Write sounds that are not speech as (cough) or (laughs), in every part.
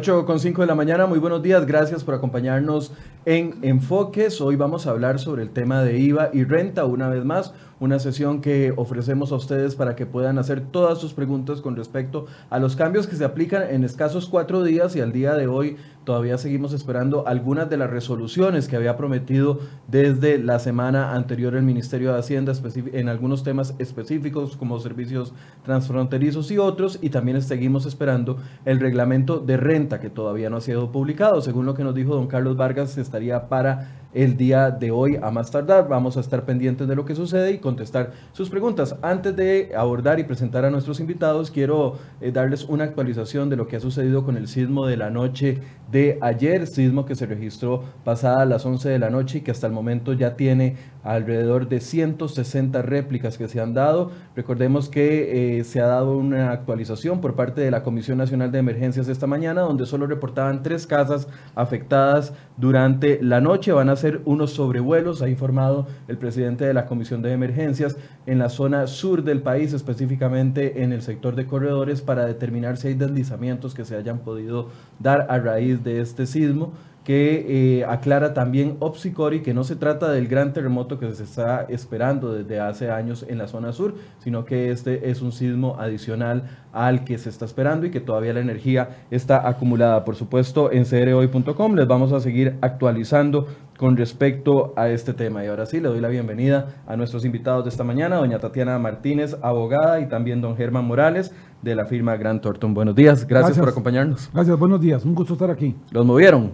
8 con 5 de la mañana, muy buenos días, gracias por acompañarnos en Enfoques. Hoy vamos a hablar sobre el tema de IVA y renta una vez más una sesión que ofrecemos a ustedes para que puedan hacer todas sus preguntas con respecto a los cambios que se aplican en escasos cuatro días y al día de hoy todavía seguimos esperando algunas de las resoluciones que había prometido desde la semana anterior el Ministerio de Hacienda en algunos temas específicos como servicios transfronterizos y otros y también seguimos esperando el reglamento de renta que todavía no ha sido publicado. Según lo que nos dijo don Carlos Vargas, estaría para el día de hoy a más tardar. Vamos a estar pendientes de lo que sucede y contestar sus preguntas. Antes de abordar y presentar a nuestros invitados, quiero eh, darles una actualización de lo que ha sucedido con el sismo de la noche de ayer, sismo que se registró pasada las 11 de la noche y que hasta el momento ya tiene alrededor de 160 réplicas que se han dado. Recordemos que eh, se ha dado una actualización por parte de la Comisión Nacional de Emergencias esta mañana, donde solo reportaban tres casas afectadas durante la noche. Van a ser unos sobrevuelos, ha informado el presidente de la Comisión de Emergencias, en la zona sur del país, específicamente en el sector de corredores, para determinar si hay deslizamientos que se hayan podido dar a raíz de este sismo que eh, aclara también Opsicori que no se trata del gran terremoto que se está esperando desde hace años en la zona sur, sino que este es un sismo adicional al que se está esperando y que todavía la energía está acumulada. Por supuesto, en crhoy.com les vamos a seguir actualizando con respecto a este tema. Y ahora sí, le doy la bienvenida a nuestros invitados de esta mañana, doña Tatiana Martínez, abogada, y también don Germán Morales, de la firma Gran Thornton. Buenos días, gracias, gracias por acompañarnos. Gracias, buenos días, un gusto estar aquí. ¿Los movieron?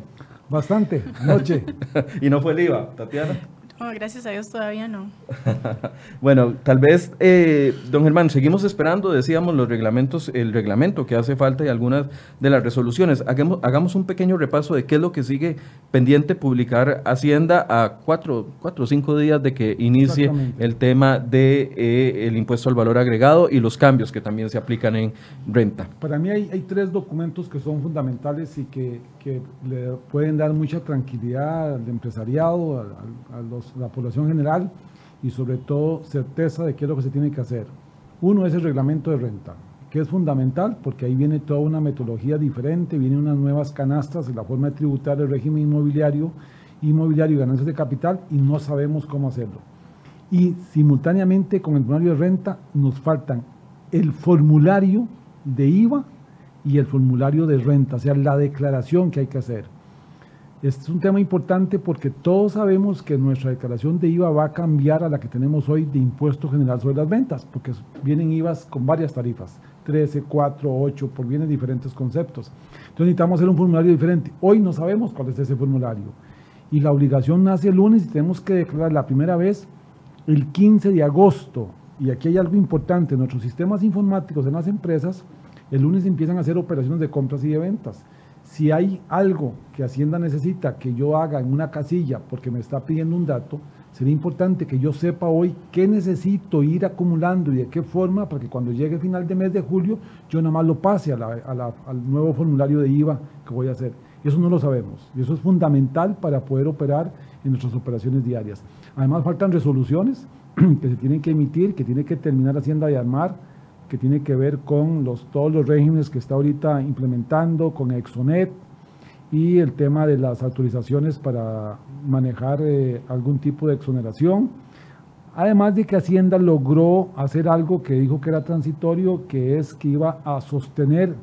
Bastante, noche. (laughs) y no fue el IVA, Tatiana. Oh, gracias a Dios todavía no. (laughs) bueno, tal vez, eh, don Germán, seguimos esperando, decíamos, los reglamentos, el reglamento que hace falta y algunas de las resoluciones. Hagamos, hagamos un pequeño repaso de qué es lo que sigue pendiente publicar Hacienda a cuatro, cuatro o cinco días de que inicie el tema del de, eh, el impuesto al valor agregado y los cambios que también se aplican en renta. Para mí hay, hay tres documentos que son fundamentales y que, que, le pueden dar mucha tranquilidad al empresariado, a los la población general y sobre todo certeza de qué es lo que se tiene que hacer. Uno es el reglamento de renta, que es fundamental porque ahí viene toda una metodología diferente, vienen unas nuevas canastas en la forma de tributar el régimen inmobiliario, inmobiliario y ganancias de capital y no sabemos cómo hacerlo. Y simultáneamente con el formulario de renta nos faltan el formulario de IVA y el formulario de renta, o sea, la declaración que hay que hacer. Este es un tema importante porque todos sabemos que nuestra declaración de IVA va a cambiar a la que tenemos hoy de impuesto general sobre las ventas, porque vienen IVAs con varias tarifas, 13, 4, 8, por vienen diferentes conceptos. Entonces necesitamos hacer un formulario diferente. Hoy no sabemos cuál es ese formulario. Y la obligación nace el lunes y tenemos que declarar la primera vez el 15 de agosto. Y aquí hay algo importante, nuestros sistemas informáticos en las empresas, el lunes empiezan a hacer operaciones de compras y de ventas si hay algo que Hacienda necesita que yo haga en una casilla porque me está pidiendo un dato, sería importante que yo sepa hoy qué necesito ir acumulando y de qué forma para que cuando llegue el final de mes de julio yo nada más lo pase al nuevo formulario de IVA que voy a hacer. Eso no lo sabemos y eso es fundamental para poder operar en nuestras operaciones diarias. Además faltan resoluciones (clears throat) que se tienen que emitir, que tiene que terminar Hacienda de armar que tiene que ver con los, todos los regímenes que está ahorita implementando, con Exonet y el tema de las autorizaciones para manejar eh, algún tipo de exoneración. Además de que Hacienda logró hacer algo que dijo que era transitorio, que es que iba a sostener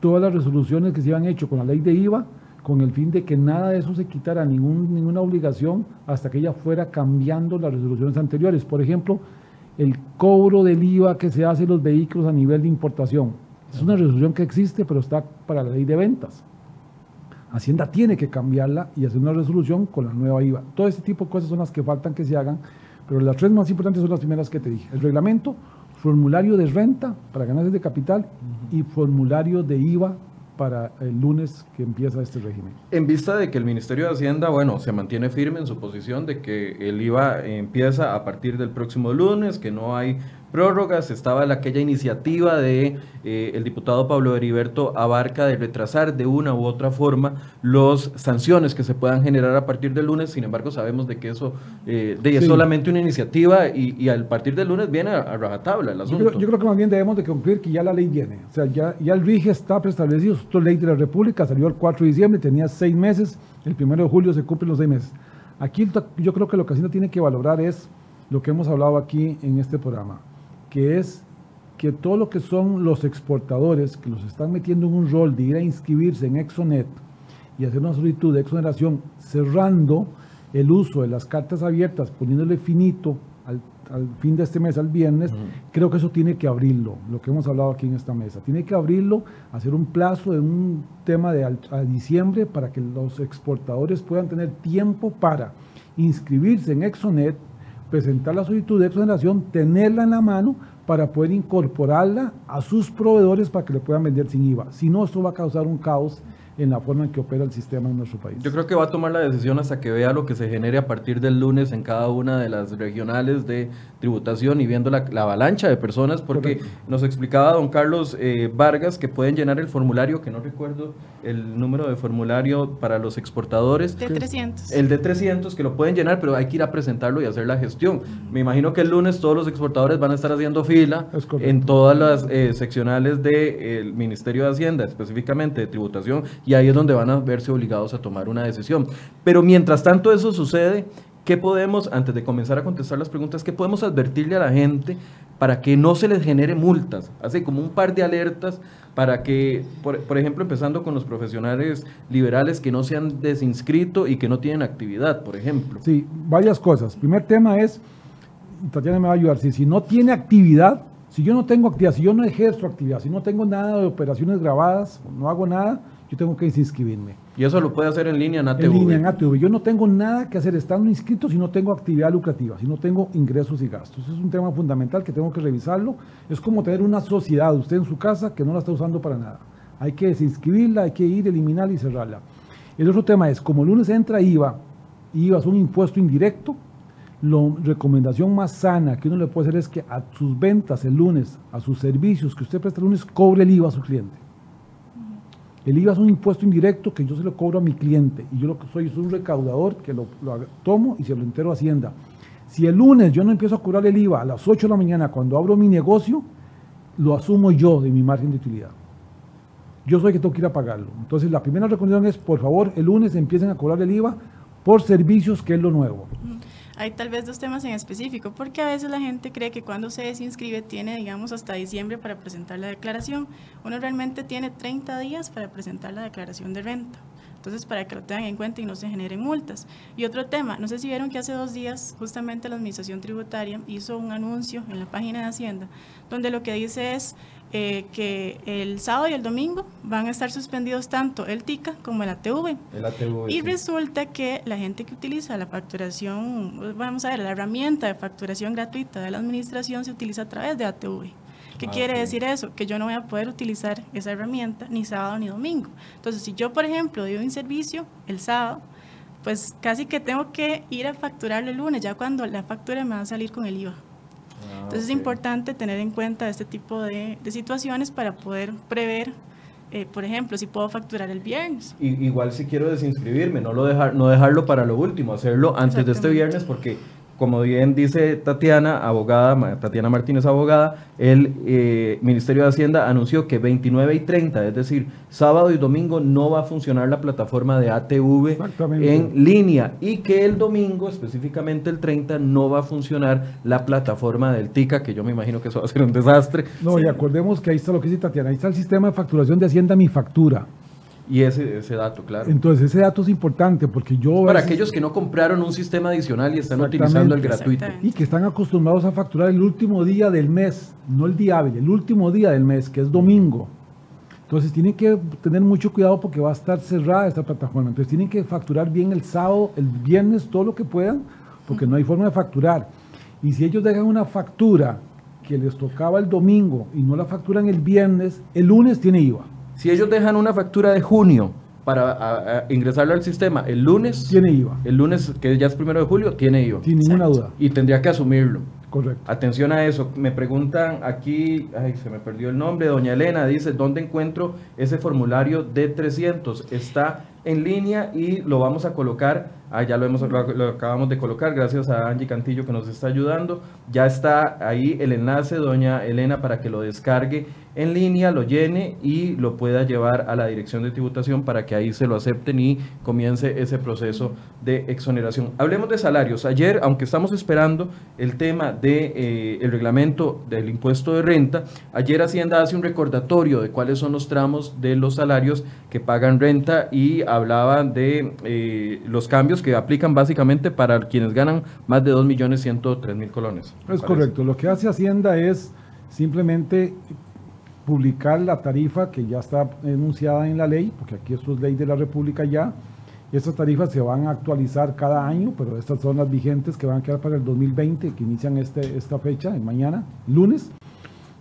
todas las resoluciones que se habían hecho con la ley de IVA, con el fin de que nada de eso se quitara, ninguna obligación, hasta que ella fuera cambiando las resoluciones anteriores. Por ejemplo, el cobro del IVA que se hace en los vehículos a nivel de importación. Es una resolución que existe, pero está para la ley de ventas. Hacienda tiene que cambiarla y hacer una resolución con la nueva IVA. Todo este tipo de cosas son las que faltan que se hagan, pero las tres más importantes son las primeras que te dije. El reglamento, formulario de renta para ganancias de capital y formulario de IVA para el lunes que empieza este régimen. En vista de que el Ministerio de Hacienda, bueno, se mantiene firme en su posición de que el IVA empieza a partir del próximo lunes, que no hay prórrogas, estaba la, aquella iniciativa de eh, el diputado Pablo Heriberto Abarca de retrasar de una u otra forma las sanciones que se puedan generar a partir del lunes, sin embargo sabemos de que eso eh, de, es solamente una iniciativa y, y, al partir del lunes viene a, a rajatabla el asunto. Yo creo, yo creo, que más bien debemos de concluir que ya la ley viene, o sea, ya, ya el RIGE está preestablecido, es ley de la República, salió el 4 de diciembre, tenía seis meses, el 1 de julio se cumplen los seis meses. Aquí yo creo que lo que Hacienda tiene que valorar es lo que hemos hablado aquí en este programa, que es que todo lo que son los exportadores que los están metiendo en un rol de ir a inscribirse en Exonet y hacer una solicitud de exoneración cerrando el uso de las cartas abiertas, poniéndole finito al, al fin de este mes, al viernes, uh -huh. creo que eso tiene que abrirlo, lo que hemos hablado aquí en esta mesa. Tiene que abrirlo, hacer un plazo de un tema de a, a diciembre para que los exportadores puedan tener tiempo para inscribirse en Exonet, presentar la solicitud de exoneración, tenerla en la mano para poder incorporarla a sus proveedores para que le puedan vender sin IVA. Si no, esto va a causar un caos en la forma en que opera el sistema en nuestro país. Yo creo que va a tomar la decisión hasta que vea lo que se genere a partir del lunes en cada una de las regionales de tributación y viendo la, la avalancha de personas, porque Correcto. nos explicaba don Carlos eh, Vargas que pueden llenar el formulario, que no recuerdo el número de formulario para los exportadores. De 300. El de 300, que lo pueden llenar, pero hay que ir a presentarlo y hacer la gestión. Me imagino que el lunes todos los exportadores van a estar haciendo fila en todas las eh, seccionales del de, Ministerio de Hacienda, específicamente de tributación, y ahí es donde van a verse obligados a tomar una decisión. Pero mientras tanto eso sucede, ¿qué podemos, antes de comenzar a contestar las preguntas, qué podemos advertirle a la gente para que no se les genere multas? Así como un par de alertas para que, por, por, ejemplo, empezando con los profesionales liberales que no se han desinscrito y que no tienen actividad, por ejemplo. Sí, varias cosas. Primer tema es, Tatiana me va a ayudar, si, si no tiene actividad, si yo no tengo actividad, si yo no ejerzo actividad, si no tengo nada de operaciones grabadas, no hago nada, yo tengo que desinscribirme. Y eso lo puede hacer en línea en ATV. En línea en ATV. Yo no tengo nada que hacer estando inscrito si no tengo actividad lucrativa, si no tengo ingresos y gastos. Eso es un tema fundamental que tengo que revisarlo. Es como tener una sociedad, usted en su casa, que no la está usando para nada. Hay que desinscribirla, hay que ir, eliminarla y cerrarla. El otro tema es, como el lunes entra IVA, IVA es un impuesto indirecto, la recomendación más sana que uno le puede hacer es que a sus ventas el lunes, a sus servicios que usted presta el lunes, cobre el IVA a su cliente. El IVA es un impuesto indirecto que yo se lo cobro a mi cliente y yo lo que soy es un recaudador que lo, tomo y se lo entero a Hacienda. Si el lunes yo no empiezo a cobrar el IVA a las 8 de la mañana cuando abro mi negocio, lo asumo yo de mi margen de utilidad. Yo soy el que tengo que ir a pagarlo. Entonces la primera recomendación es, por favor, el lunes empiecen a cobrar el IVA por servicios, que es lo nuevo. Hay tal vez dos temas en específico, porque a veces la gente cree que cuando se desinscribe tiene, digamos, hasta diciembre para presentar la declaración. Uno realmente tiene 30 días para presentar la declaración de renta. Entonces, para que lo tengan en cuenta y no se generen multas. Y otro tema, no sé si vieron que hace dos días justamente la Administración Tributaria hizo un anuncio en la página de Hacienda, donde lo que dice es eh, que el sábado y el domingo van a estar suspendidos tanto el TICA como el ATV. El ATV y sí. resulta que la gente que utiliza la facturación, vamos a ver, la herramienta de facturación gratuita de la administración se utiliza a través de ATV. ¿Qué ah, quiere okay. decir eso? Que yo no voy a poder utilizar esa herramienta ni sábado ni domingo. Entonces, si yo, por ejemplo, doy un servicio el sábado, pues casi que tengo que ir a facturarlo el lunes, ya cuando la factura me va a salir con el IVA. Ah, Entonces okay. es importante tener en cuenta este tipo de, de situaciones para poder prever eh, por ejemplo, si puedo facturar el viernes. Igual si quiero desinscribirme, no, lo dejar, no dejarlo para lo último, hacerlo antes de este viernes porque como bien dice Tatiana, abogada, Tatiana Martínez, abogada, el eh, Ministerio de Hacienda anunció que 29 y 30, es decir, sábado y domingo no va a funcionar la plataforma de ATV en línea y que el domingo, específicamente el 30, no va a funcionar la plataforma del TICA, que yo me imagino que eso va a ser un desastre. No, sí. y acordemos que ahí está lo que dice Tatiana, ahí está el sistema de facturación de Hacienda Mi Factura. Y ese, ese dato, claro. Entonces, ese dato es importante porque yo... Para aquellos que no compraron un sistema adicional y están utilizando el gratuito. Y que están acostumbrados a facturar el último día del mes, no el día hábil, el último día del mes, que es domingo. Entonces, tienen que tener mucho cuidado porque va a estar cerrada esta plataforma. Entonces, tienen que facturar bien el sábado, el viernes, todo lo que puedan, porque no hay forma de facturar. Y si ellos dejan una factura que les tocaba el domingo y no la facturan el viernes, el lunes tiene IVA. Si ellos dejan una factura de junio para a, a ingresarlo al sistema el lunes, tiene IVA. El lunes, que ya es primero de julio, tiene IVA. Sin ninguna duda. Y tendría que asumirlo. Correcto. Atención a eso. Me preguntan aquí, ay, se me perdió el nombre, doña Elena, dice, ¿dónde encuentro ese formulario de 300? Está en línea y lo vamos a colocar, ah, ya lo, hemos, lo, acabamos de colocar, gracias a Angie Cantillo que nos está ayudando. Ya está ahí el enlace, doña Elena, para que lo descargue en línea, lo llene y lo pueda llevar a la dirección de tributación para que ahí se lo acepten y comience ese proceso de exoneración. Hablemos de salarios. Ayer, aunque estamos esperando el tema del de, eh, el reglamento del impuesto de renta, ayer Hacienda hace un recordatorio de cuáles son los tramos de los salarios que pagan renta y hablaba de eh, los cambios que aplican básicamente para quienes ganan más de 2.103.000 colones. Es correcto. Lo que hace Hacienda es simplemente publicar la tarifa que ya está enunciada en la ley, porque aquí esto es ley de la República ya. Estas tarifas se van a actualizar cada año, pero estas son las vigentes que van a quedar para el 2020, que inician este, esta fecha, mañana, lunes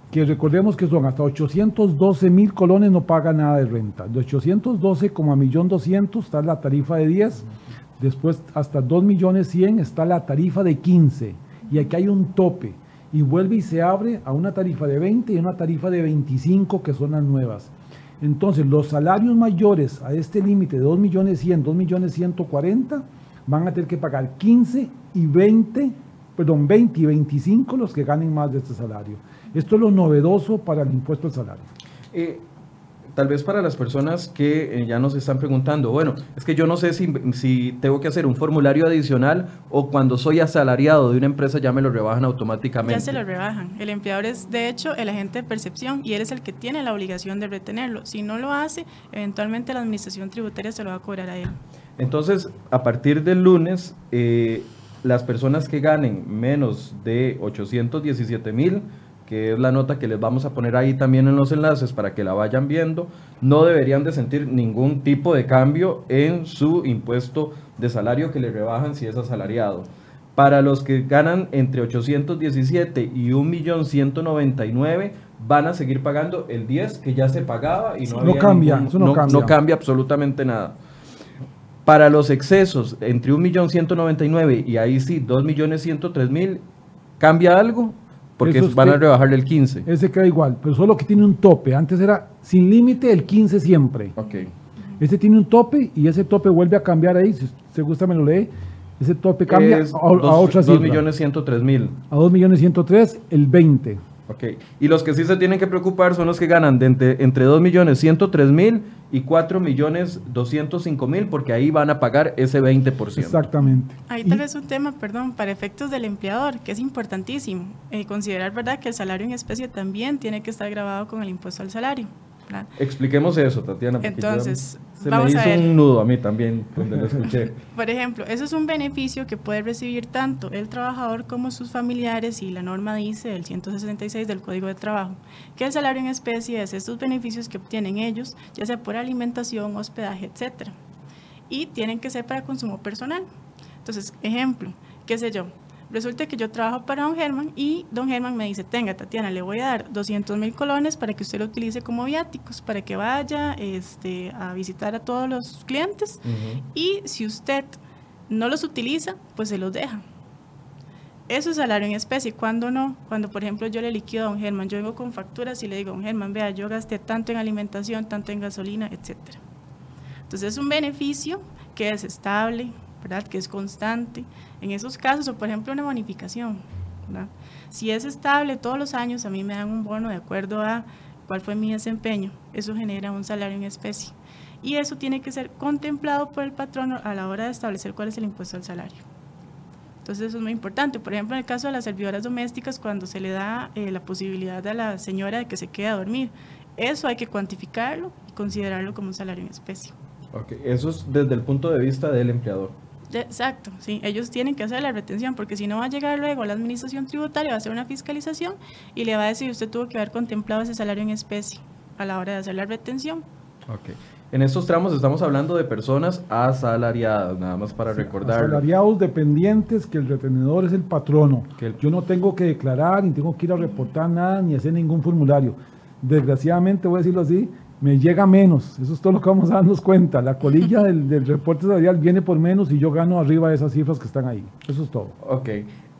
que recordemos que son hasta 812 mil colones no paga nada de renta. De 812 como a 1.200.000 está la tarifa de 10, después hasta 2.100.000 está la tarifa de 15 y aquí hay un tope y vuelve y se abre a una tarifa de 20 y una tarifa de 25 que son las nuevas. Entonces los salarios mayores a este límite de 2.100.000, 2.140.000 van a tener que pagar 15 y 20, perdón, 20 y 25 los que ganen más de este salario. Esto es lo novedoso para el impuesto al salario. Eh, tal vez para las personas que eh, ya nos están preguntando, bueno, es que yo no sé si, si, tengo que hacer un formulario adicional o cuando soy asalariado de una empresa ya me lo rebajan automáticamente. Ya se lo rebajan. El empleador es de hecho el agente de percepción y eres el que tiene la obligación de retenerlo. Si no lo hace, eventualmente la administración tributaria se lo va a cobrar a él. Entonces, a partir del lunes, eh, las personas que ganen menos de 817 mil, que es la nota que les vamos a poner ahí también en los enlaces para que la vayan viendo, no deberían de sentir ningún tipo de cambio en su impuesto de salario que le rebajan si es asalariado. Para los que ganan entre 817 y 1.199.000 van a seguir pagando el 10 que ya se pagaba y no, cambia, no, cambia. no cambia absolutamente nada. Para los excesos entre 1.199.000 y ahí sí 2.103.000, ¿cambia algo? Porque van a rebajarle el 15. Ese queda igual, pero solo que tiene un tope. Antes era sin límite el 15 siempre. Ok. Este tiene un tope y ese tope vuelve a cambiar ahí. Si se gusta, me lo lee. Ese tope cambia a, otra cifra. 2 millones 103 mil. A 2 millones 103, el 20. Ok. Y los que sí se tienen que preocupar son los que ganan de entre, entre 2 millones 103 mil y 4 millones 205 mil, porque ahí van a pagar ese 20%. Exactamente. Ahí tal vez un tema, perdón, para efectos del empleador, que es importantísimo. Eh, considerar, ¿verdad?, que el salario en especie también tiene que estar grabado con el impuesto al salario. Expliquemos eso, Tatiana. Entonces, se me hizo un nudo a mí también cuando lo escuché. (laughs) Por ejemplo, eso es un beneficio que puede recibir tanto el trabajador como sus familiares y la norma dice, el 166 del Código de Trabajo, que el salario en especie es estos beneficios que obtienen ellos, ya sea por alimentación, hospedaje, etcétera. Y tienen que ser para consumo personal. Entonces, ejemplo, qué sé yo, Resulta que yo trabajo para don Germán y don Germán me dice, tenga Tatiana, le voy a dar 200 mil colones para que usted lo utilice como viáticos, para que vaya este, a visitar a todos los clientes y si usted no los utiliza, pues se los deja. Eso es salario en especie. ¿Cuándo no? Cuando, por ejemplo, yo le liquido a don Germán, yo vengo con facturas y le digo, don Germán, vea, yo gasté tanto en alimentación, tanto en gasolina, etc. Entonces es un beneficio que es estable, ¿verdad? Que es constante. En esos casos, o por ejemplo una bonificación, Si es estable todos los años, a mí me dan un bono de acuerdo a cuál fue mi desempeño. Eso genera un salario en especie. Y eso tiene que ser contemplado por el patrono a la hora de establecer cuál es el impuesto al salario. Entonces eso es muy importante. Por ejemplo, en el caso de las servidoras domésticas, cuando se le da eh, la posibilidad a la señora de que se quede a dormir, eso hay que cuantificarlo y considerarlo como un salario en especie. Ok, eso es desde el punto de vista del empleador. Exacto, sí, ellos tienen que hacer la retención porque si no va a llegar luego la administración tributaria, va a hacer una fiscalización y le va a decir usted tuvo que haber contemplado ese salario en especie a la hora de hacer la retención. Ok. En estos tramos estamos hablando de personas asalariadas, nada más para recordar. Asalariados dependientes, que el retenedor es el patrono. Que Yo no tengo que declarar, ni tengo que ir a reportar nada, ni hacer ningún formulario. Desgraciadamente, voy a decirlo así, me llega menos. Eso es todo lo que vamos a darnos cuenta. La colilla del, reporte salarial viene por menos y yo gano arriba de esas cifras que están ahí. Eso es todo. Ok.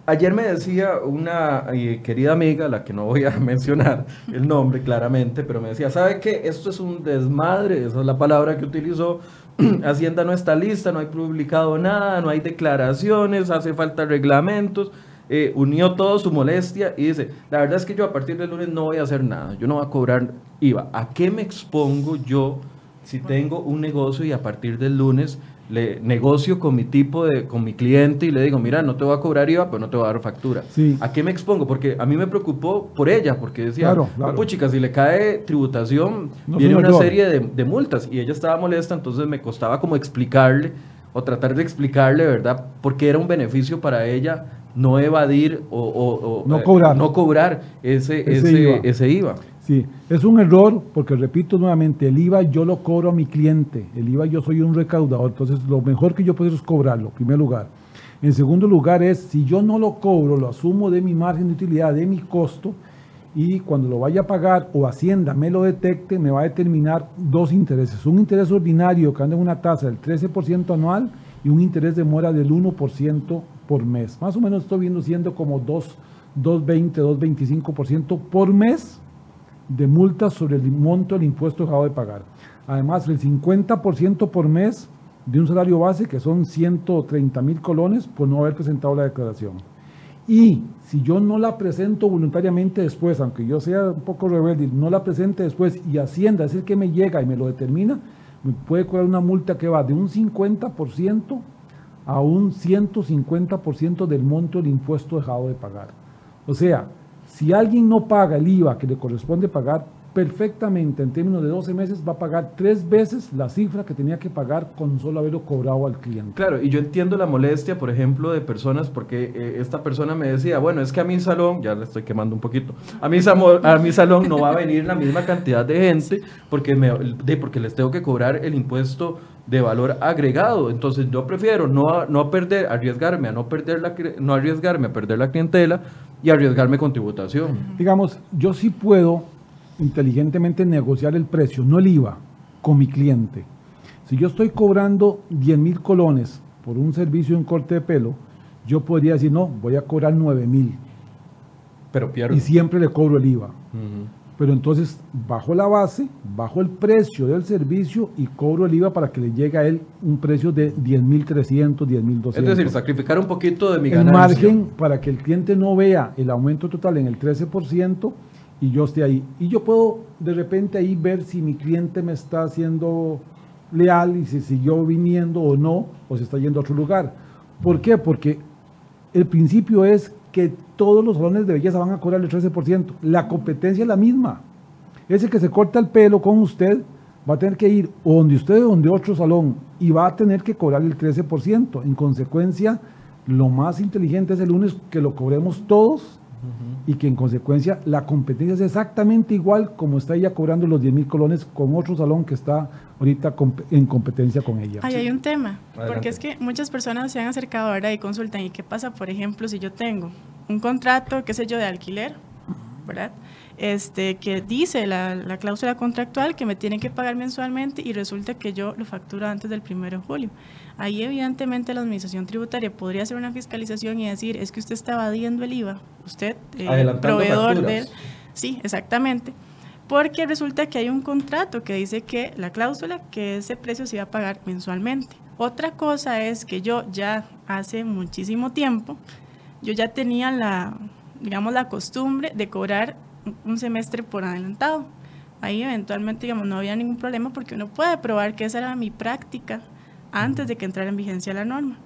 Ayer me decía una eh, querida amiga, la que no voy a (laughs) mencionar el nombre claramente, pero me decía, ¿sabe qué? Esto es un desmadre, esa es la palabra que utilizó. (clears throat) Hacienda no está lista, no hay publicado nada, no hay declaraciones, hace falta reglamentos. Eh, unió todo su molestia y dice, la verdad es que yo a partir del lunes no voy a hacer nada, yo no voy a cobrar IVA. ¿A qué me expongo yo si tengo un negocio y a partir del lunes le negocio con mi tipo de, con mi cliente y le digo, mira, no te voy a cobrar IVA, pero no te voy a dar factura. ¿A qué me expongo? Porque a mí me preocupó por ella, porque decía, claro, claro. chicas, si le cae tributación, viene una serie de, de, multas y ella estaba molesta, entonces me costaba como explicarle o tratar de explicarle, ¿verdad? Porque era un beneficio para ella no evadir o, no, cobrar. no cobrar ese, ese, IVA. ese IVA. Sí, es un error porque repito nuevamente, el IVA yo lo cobro a mi cliente, el IVA yo soy un recaudador, entonces lo mejor que yo puedo hacer es cobrarlo, en primer lugar. En segundo lugar es, si yo no lo cobro, lo asumo de mi margen de utilidad, de mi costo, y cuando lo vaya a pagar o Hacienda me lo detecte, me va a determinar dos intereses. Un interés ordinario que anda en una tasa del 13% anual y un interés de mora del 1% por mes. Más o menos estoy viendo siendo como 2,20, 2,25% por mes de multas sobre el monto del impuesto dejado de pagar. Además, el 50% por mes de un salario base, que son 130 mil colones, por no haber presentado la declaración. Y si yo no la presento voluntariamente después, aunque yo sea un poco rebelde, no la presente después y Hacienda es que me llega y me lo determina, me puede cobrar una multa que va de un 50% a un 150% del monto del impuesto dejado de pagar. O sea, si alguien no paga el IVA que le corresponde pagar, perfectamente en términos de 12 meses va a pagar tres veces la cifra que tenía que pagar con solo haberlo cobrado al cliente. Claro, y yo entiendo la molestia, por ejemplo, de personas, porque eh, esta persona me decía, bueno, es que a mi salón, ya le estoy quemando un poquito, a mi, a mi salón no va a venir la misma cantidad de gente porque, me, de, porque les tengo que cobrar el impuesto de valor agregado. Entonces yo prefiero no, no perder, arriesgarme a no perder la, no arriesgarme a perder la clientela y arriesgarme con tributación. Digamos, yo sí puedo inteligentemente negociar el precio, no el IVA, con mi cliente. Si yo estoy cobrando 10 mil colones por un servicio en corte de pelo, yo podría decir, no, voy a cobrar 9 mil. Pero pierdo. Y siempre le cobro el IVA. Pero entonces bajo la base, bajo el precio del servicio y cobro el IVA para que le llegue a él un precio de 10.300, 10.200. Es decir, sacrificar un poquito de mi ganancia. El margen para que el cliente no vea el aumento total en el 13% y yo esté ahí. Y yo puedo de repente ahí ver si mi cliente me está haciendo leal y si siguió viniendo o no, o se está yendo a otro lugar. ¿Por qué? Porque el principio es que todos los salones de belleza van a cobrar el 13%. La competencia es la misma. Ese que se corta el pelo con usted va a tener que ir o donde usted o donde otro salón y va a tener que cobrar el 13%. En consecuencia, lo más inteligente es el lunes que lo cobremos todos y que en consecuencia la competencia es exactamente igual como está ella cobrando los 10 mil colones con otro salón que está ahorita en competencia con ella. Ahí hay un tema, porque es que muchas personas se han acercado ahora y consultan, ¿y qué pasa, por ejemplo, si yo tengo un contrato, qué sé yo, de alquiler, ¿verdad? Este, que dice la, la cláusula contractual que me tienen que pagar mensualmente y resulta que yo lo facturo antes del 1 de julio. Ahí evidentemente la administración tributaria podría hacer una fiscalización y decir, es que usted está evadiendo el IVA, usted, eh, proveedor de... Sí, exactamente. Porque resulta que hay un contrato que dice que la cláusula, que ese precio se va a pagar mensualmente. Otra cosa es que yo ya hace muchísimo tiempo, yo ya tenía la, digamos, la costumbre de cobrar un semestre por adelantado. Ahí eventualmente, digamos, no había ningún problema porque uno puede probar que esa era mi práctica antes de que entrara en vigencia la norma.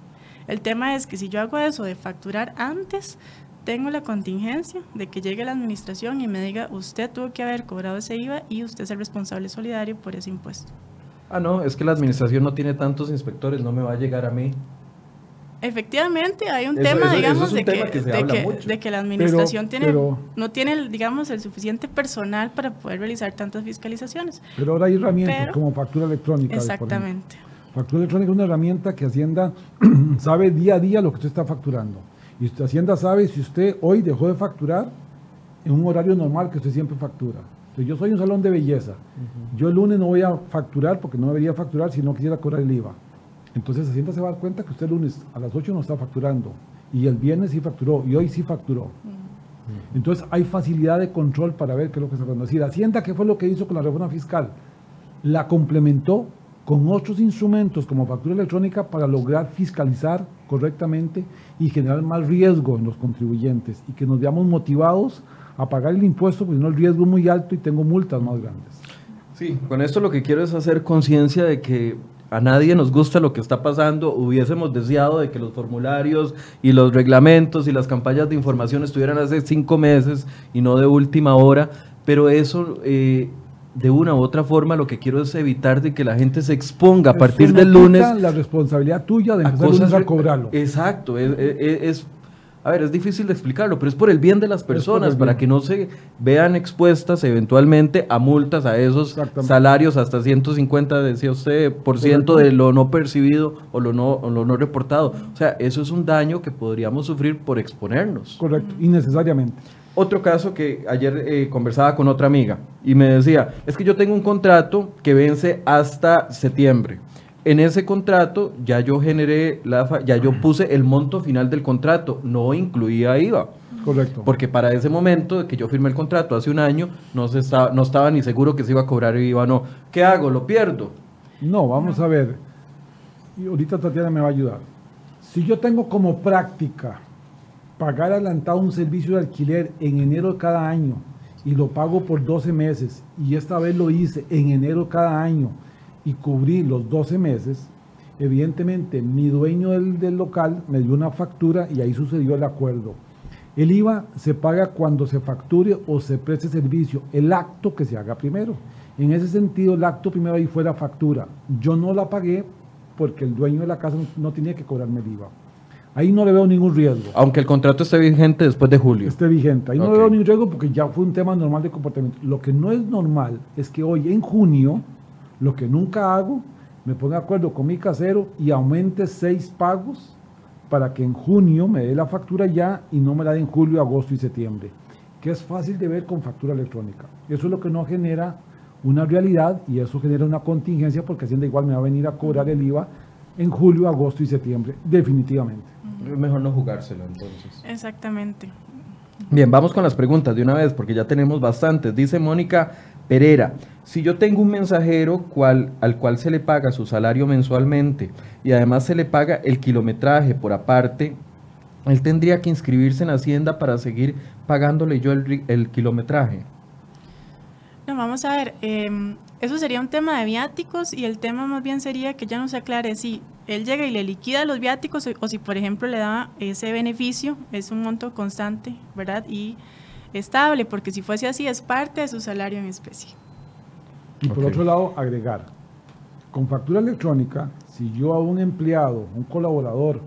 El tema es que si yo hago eso de facturar antes, tengo la contingencia de que llegue la administración y me diga, usted tuvo que haber cobrado ese IVA y usted es el responsable solidario por ese impuesto. Ah, no, es que la administración no tiene tantos inspectores, no me va a llegar a mí. Efectivamente, hay un tema, digamos, de, que, de, que, la administración tiene, no tiene, digamos, el suficiente personal para poder realizar tantas fiscalizaciones. Pero ahora hay herramientas como factura electrónica. Exactamente. Factura electrónica es una herramienta que Hacienda (clears throat) sabe día a día lo que usted está facturando. Y Hacienda sabe si usted hoy dejó de facturar en un horario normal que usted siempre factura. Entonces, yo soy un salón de belleza. Yo el lunes no voy a facturar porque no debería facturar si no quisiera cobrar el IVA. Entonces Hacienda se va a dar cuenta que usted el lunes a las 8 no está facturando y el viernes sí facturó y hoy sí facturó. Entonces hay facilidad de control para ver qué es lo que se puede decir. Hacienda, ¿qué fue lo que hizo con la reforma fiscal? La complementó con otros instrumentos como factura electrónica para lograr fiscalizar correctamente y generar más riesgo en los contribuyentes y que nos veamos motivados a pagar el impuesto porque no el riesgo es muy alto y tengo multas más grandes. Sí, con esto lo que quiero es hacer conciencia de que a nadie nos gusta lo que está pasando. Hubiésemos deseado de que los formularios y los reglamentos y las campañas de información estuvieran hace cinco meses y no de última hora, pero eso eh, de una u otra forma lo que quiero es evitar de que la gente se exponga a partir del lunes. La responsabilidad tuya de empezar a, cobrarlo. Exacto, es, a ver, es difícil de explicarlo, pero es por el bien de las personas, para que no se vean expuestas eventualmente a multas, a esos salarios hasta 150, decía usted, por ciento de lo no percibido o lo no, o lo no reportado. O sea, eso es un daño que podríamos sufrir por exponernos. Correcto, innecesariamente. Otro caso que ayer eh, conversaba con otra amiga y me decía, es que yo tengo un contrato que vence hasta septiembre. En ese contrato ya yo generé, la, ya yo puse el monto final del contrato, no incluía IVA. Correcto. Porque para ese momento de que yo firmé el contrato hace un año, no, se estaba, no estaba ni seguro que se iba a cobrar IVA no. ¿Qué hago? ¿Lo pierdo? No, vamos a ver. Y ahorita Tatiana me va a ayudar. Si yo tengo como práctica pagar adelantado un servicio de alquiler en enero de cada año y lo pago por 12 meses y esta vez lo hice en enero cada año y cubrí los 12 meses, evidentemente mi dueño del, local me dio una factura y ahí sucedió el acuerdo. El IVA se paga cuando se facture o se preste servicio, el acto que se haga primero. En ese sentido, el acto primero ahí fue la factura. Yo no la pagué porque el dueño de la casa no tenía que cobrarme el IVA. Ahí no le veo ningún riesgo. Aunque el contrato esté vigente después de julio. Esté vigente. Ahí no le veo ningún riesgo porque ya fue un tema normal de comportamiento. Lo que no es normal es que hoy en junio, lo que nunca hago, me ponga de acuerdo con mi casero y aumente seis pagos para que en junio me dé la factura ya y no me la dé en julio, agosto y septiembre. Que es fácil de ver con factura electrónica. Eso es lo que no genera una realidad y eso genera una contingencia porque Hacienda igual me va a venir a cobrar el IVA en julio, agosto y septiembre, definitivamente. Es mejor no jugárselo entonces. Exactamente. Bien, vamos con las preguntas de una vez porque ya tenemos bastantes. Dice Mónica Pereira, si yo tengo un mensajero al cual se le paga su salario mensualmente y además se le paga el kilometraje por aparte, él tendría que inscribirse en Hacienda para seguir pagándole yo el, el kilometraje. No, vamos a ver, em, eso sería un tema de viáticos y el tema más bien sería que ya no se aclare si él llega y le liquida los viáticos o si, por ejemplo, le da ese beneficio, es un monto constante, ¿verdad? Y estable, porque si fuese así, es parte de su salario en especie. Y por otro lado, agregar, con factura electrónica, si yo a un empleado, un colaborador,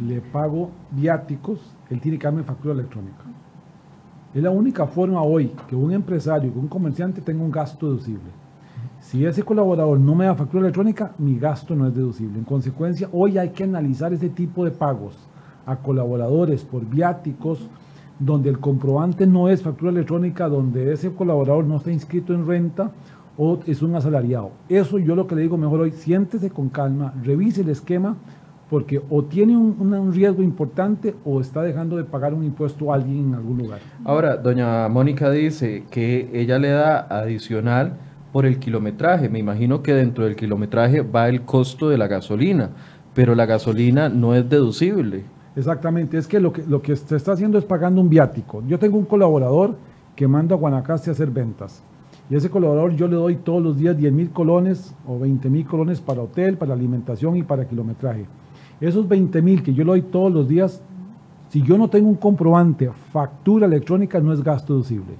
le pago viáticos, él tiene que darme factura electrónica. Es la única forma hoy que un empresario, que un comerciante tenga un gasto deducible. Si ese colaborador no me da factura electrónica, mi gasto no es deducible. En consecuencia, hoy hay que analizar ese tipo de pagos a colaboradores por viáticos, donde el comprobante no es factura electrónica, donde ese colaborador no está inscrito en renta o es un asalariado. Eso yo lo que le digo mejor hoy, siéntese con calma, revise el esquema, porque o tiene un, riesgo importante o está dejando de pagar un impuesto a alguien en algún lugar. Ahora, doña Mónica dice que ella le da adicional por el kilometraje. Me imagino que dentro del kilometraje va el costo de la gasolina, pero la gasolina no es deducible. Exactamente, es que lo que, lo que se está haciendo es pagando un viático. Yo tengo un colaborador que manda a Guanacaste a hacer ventas. Y ese colaborador yo le doy todos los días 10 mil colones o 20 mil colones para hotel, para alimentación y para kilometraje. Esos 20 mil que yo le doy todos los días, si yo no tengo un comprobante, factura electrónica, no es gasto deducible.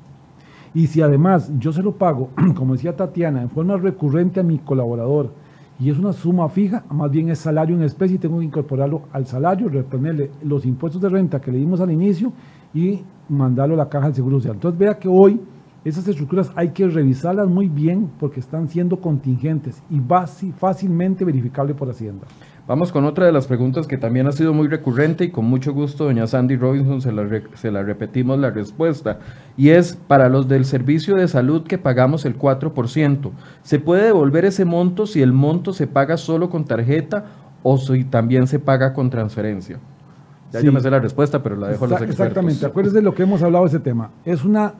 Y si además yo se lo pago, (clears throat) como decía Tatiana, en forma recurrente a mi colaborador, y es una suma fija, más bien es salario en especie y tengo que incorporarlo al salario, reponerle los impuestos de renta que le dimos al inicio y mandarlo a la caja del Seguro Social. Entonces vea que hoy esas estructuras hay que revisarlas muy bien porque están siendo contingentes y fácilmente verificable por Hacienda. Vamos con otra de las preguntas que también ha sido muy recurrente y con mucho gusto, doña Sandy Robinson, se la, se la repetimos la respuesta. Y es para los del servicio de salud que pagamos el 4%. ¿Se puede devolver ese monto si el monto se paga solo con tarjeta o si también se paga con transferencia? Ya yo me sé la respuesta, pero la dejo a los expertos. Exactamente, acuérdese de lo que hemos hablado de ese tema. Es una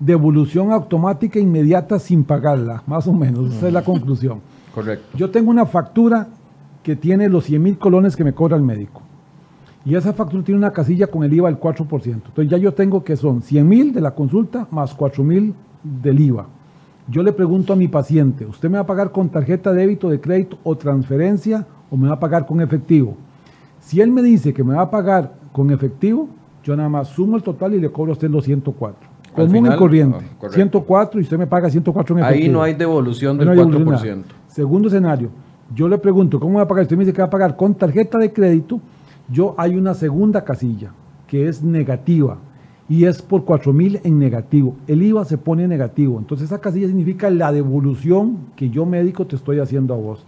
devolución automática inmediata sin pagarla, más o menos. Esa es la conclusión. Correcto. Yo tengo una factura que tiene los 100 mil colones que me cobra el médico. Y esa factura tiene una casilla con el IVA del 4%. Entonces ya yo tengo que son 100 mil de la consulta más 4 mil del IVA. Yo le pregunto a mi paciente, ¿usted me va a pagar con tarjeta de débito, de crédito o transferencia o me va a pagar con efectivo? Si él me dice que me va a pagar con efectivo, yo nada más sumo el total y le cobro a usted los 104. Común y corriente. 104 y usted me paga 104 en efectivo. Ahí no hay devolución del 4%. Segundo escenario, yo le pregunto, ¿cómo va a pagar? Usted me dice que va a pagar con tarjeta de crédito. Yo hay una segunda casilla que es negativa y es por 4 mil en negativo. El IVA se pone negativo. Entonces esa casilla significa la devolución que yo médico te estoy haciendo a vos.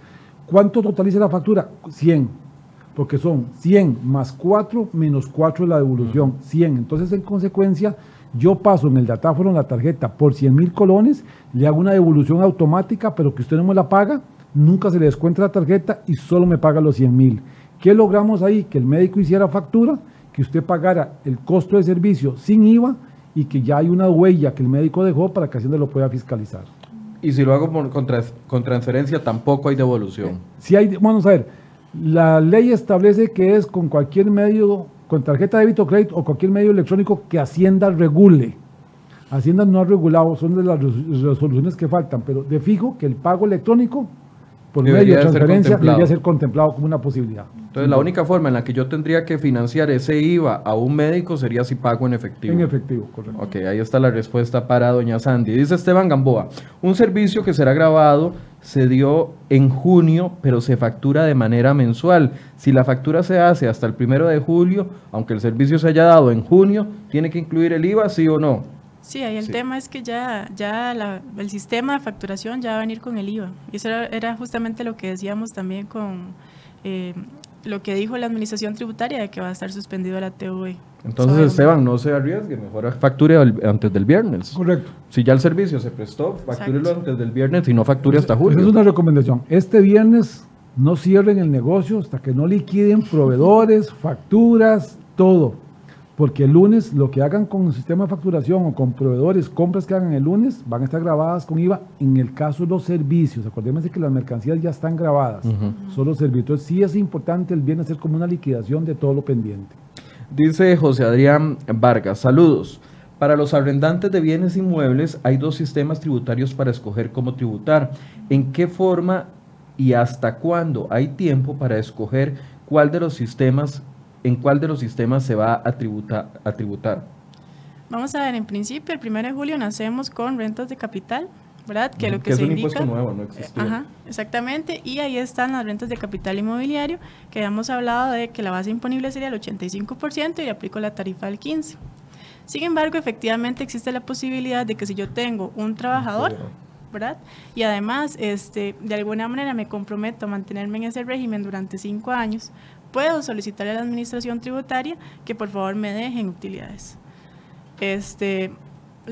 ¿Cuánto totaliza la factura? 100 porque son 100 más 4 menos 4 de la devolución, 100. Entonces, en consecuencia, yo paso en el datáfono la tarjeta por 100 mil colones, le hago una devolución automática, pero que usted no me la paga, nunca se le descuenta la tarjeta y solo me paga los 100 mil. ¿Qué logramos ahí? Que el médico hiciera factura, que usted pagara el costo de servicio sin IVA y que ya hay una huella que el médico dejó para que Hacienda lo pueda fiscalizar. Y si lo hago con, transferencia, tampoco hay devolución. Si hay, vamos a ver, la ley establece que es con cualquier medio, con tarjeta de débito, crédito o cualquier medio electrónico que Hacienda regule. Hacienda no ha regulado, son de las resoluciones que faltan, pero de fijo que el pago electrónico por medio de transferencia debería ser contemplado como una posibilidad. Entonces, la única forma en la que yo tendría que financiar ese IVA a un médico sería si pago en efectivo. En efectivo, correcto. Ok, ahí está la respuesta para doña Sandy. Dice Esteban Gamboa, un servicio que será grabado se dio en junio, pero se factura de manera mensual. Si la factura se hace hasta el primero de julio, aunque el servicio se haya dado en junio, ¿tiene que incluir el IVA, sí o no? Sí, ahí el tema es que ya, ya el sistema de facturación ya va a venir con el IVA. Y eso era, justamente lo que decíamos también con eh, lo que dijo la administración tributaria de que va a estar suspendido la TV. Entonces, Esteban, no se arriesgue, mejor facture antes del viernes. Correcto. Si ya el servicio se prestó, factúrelo antes del viernes y no facture hasta julio. Esa es una recomendación. Este viernes no cierren el negocio hasta que no liquiden proveedores, facturas, todo porque el lunes lo que hagan con el sistema de facturación o con proveedores, compras que hagan el lunes, van a estar grabadas con IVA en el caso de los servicios. Acuérdense que las mercancías ya están grabadas, solo servicios. Entonces sí es importante el bien hacer como una liquidación de todo lo pendiente. Dice José Adrián Vargas, saludos. Para los arrendantes de bienes inmuebles hay dos sistemas tributarios para escoger cómo tributar. ¿En qué forma y hasta cuándo hay tiempo para escoger cuál de los sistemas ¿en cuál de los sistemas se va a tributar? Vamos a ver, en principio, el 1 de julio nacemos con rentas de capital, ¿verdad? Que, lo que, es un impuesto nuevo, no existía. Ajá, exactamente. Y ahí están las rentas de capital inmobiliario, que habíamos hablado de que la base imponible sería el 85% y aplico la tarifa del 15%. Sin embargo, efectivamente existe la posibilidad de que si yo tengo un trabajador, ¿verdad? Y además, este, de alguna manera me comprometo a mantenerme en ese régimen durante cinco años, puedo solicitarle a la administración tributaria que por favor me dejen utilidades. Este,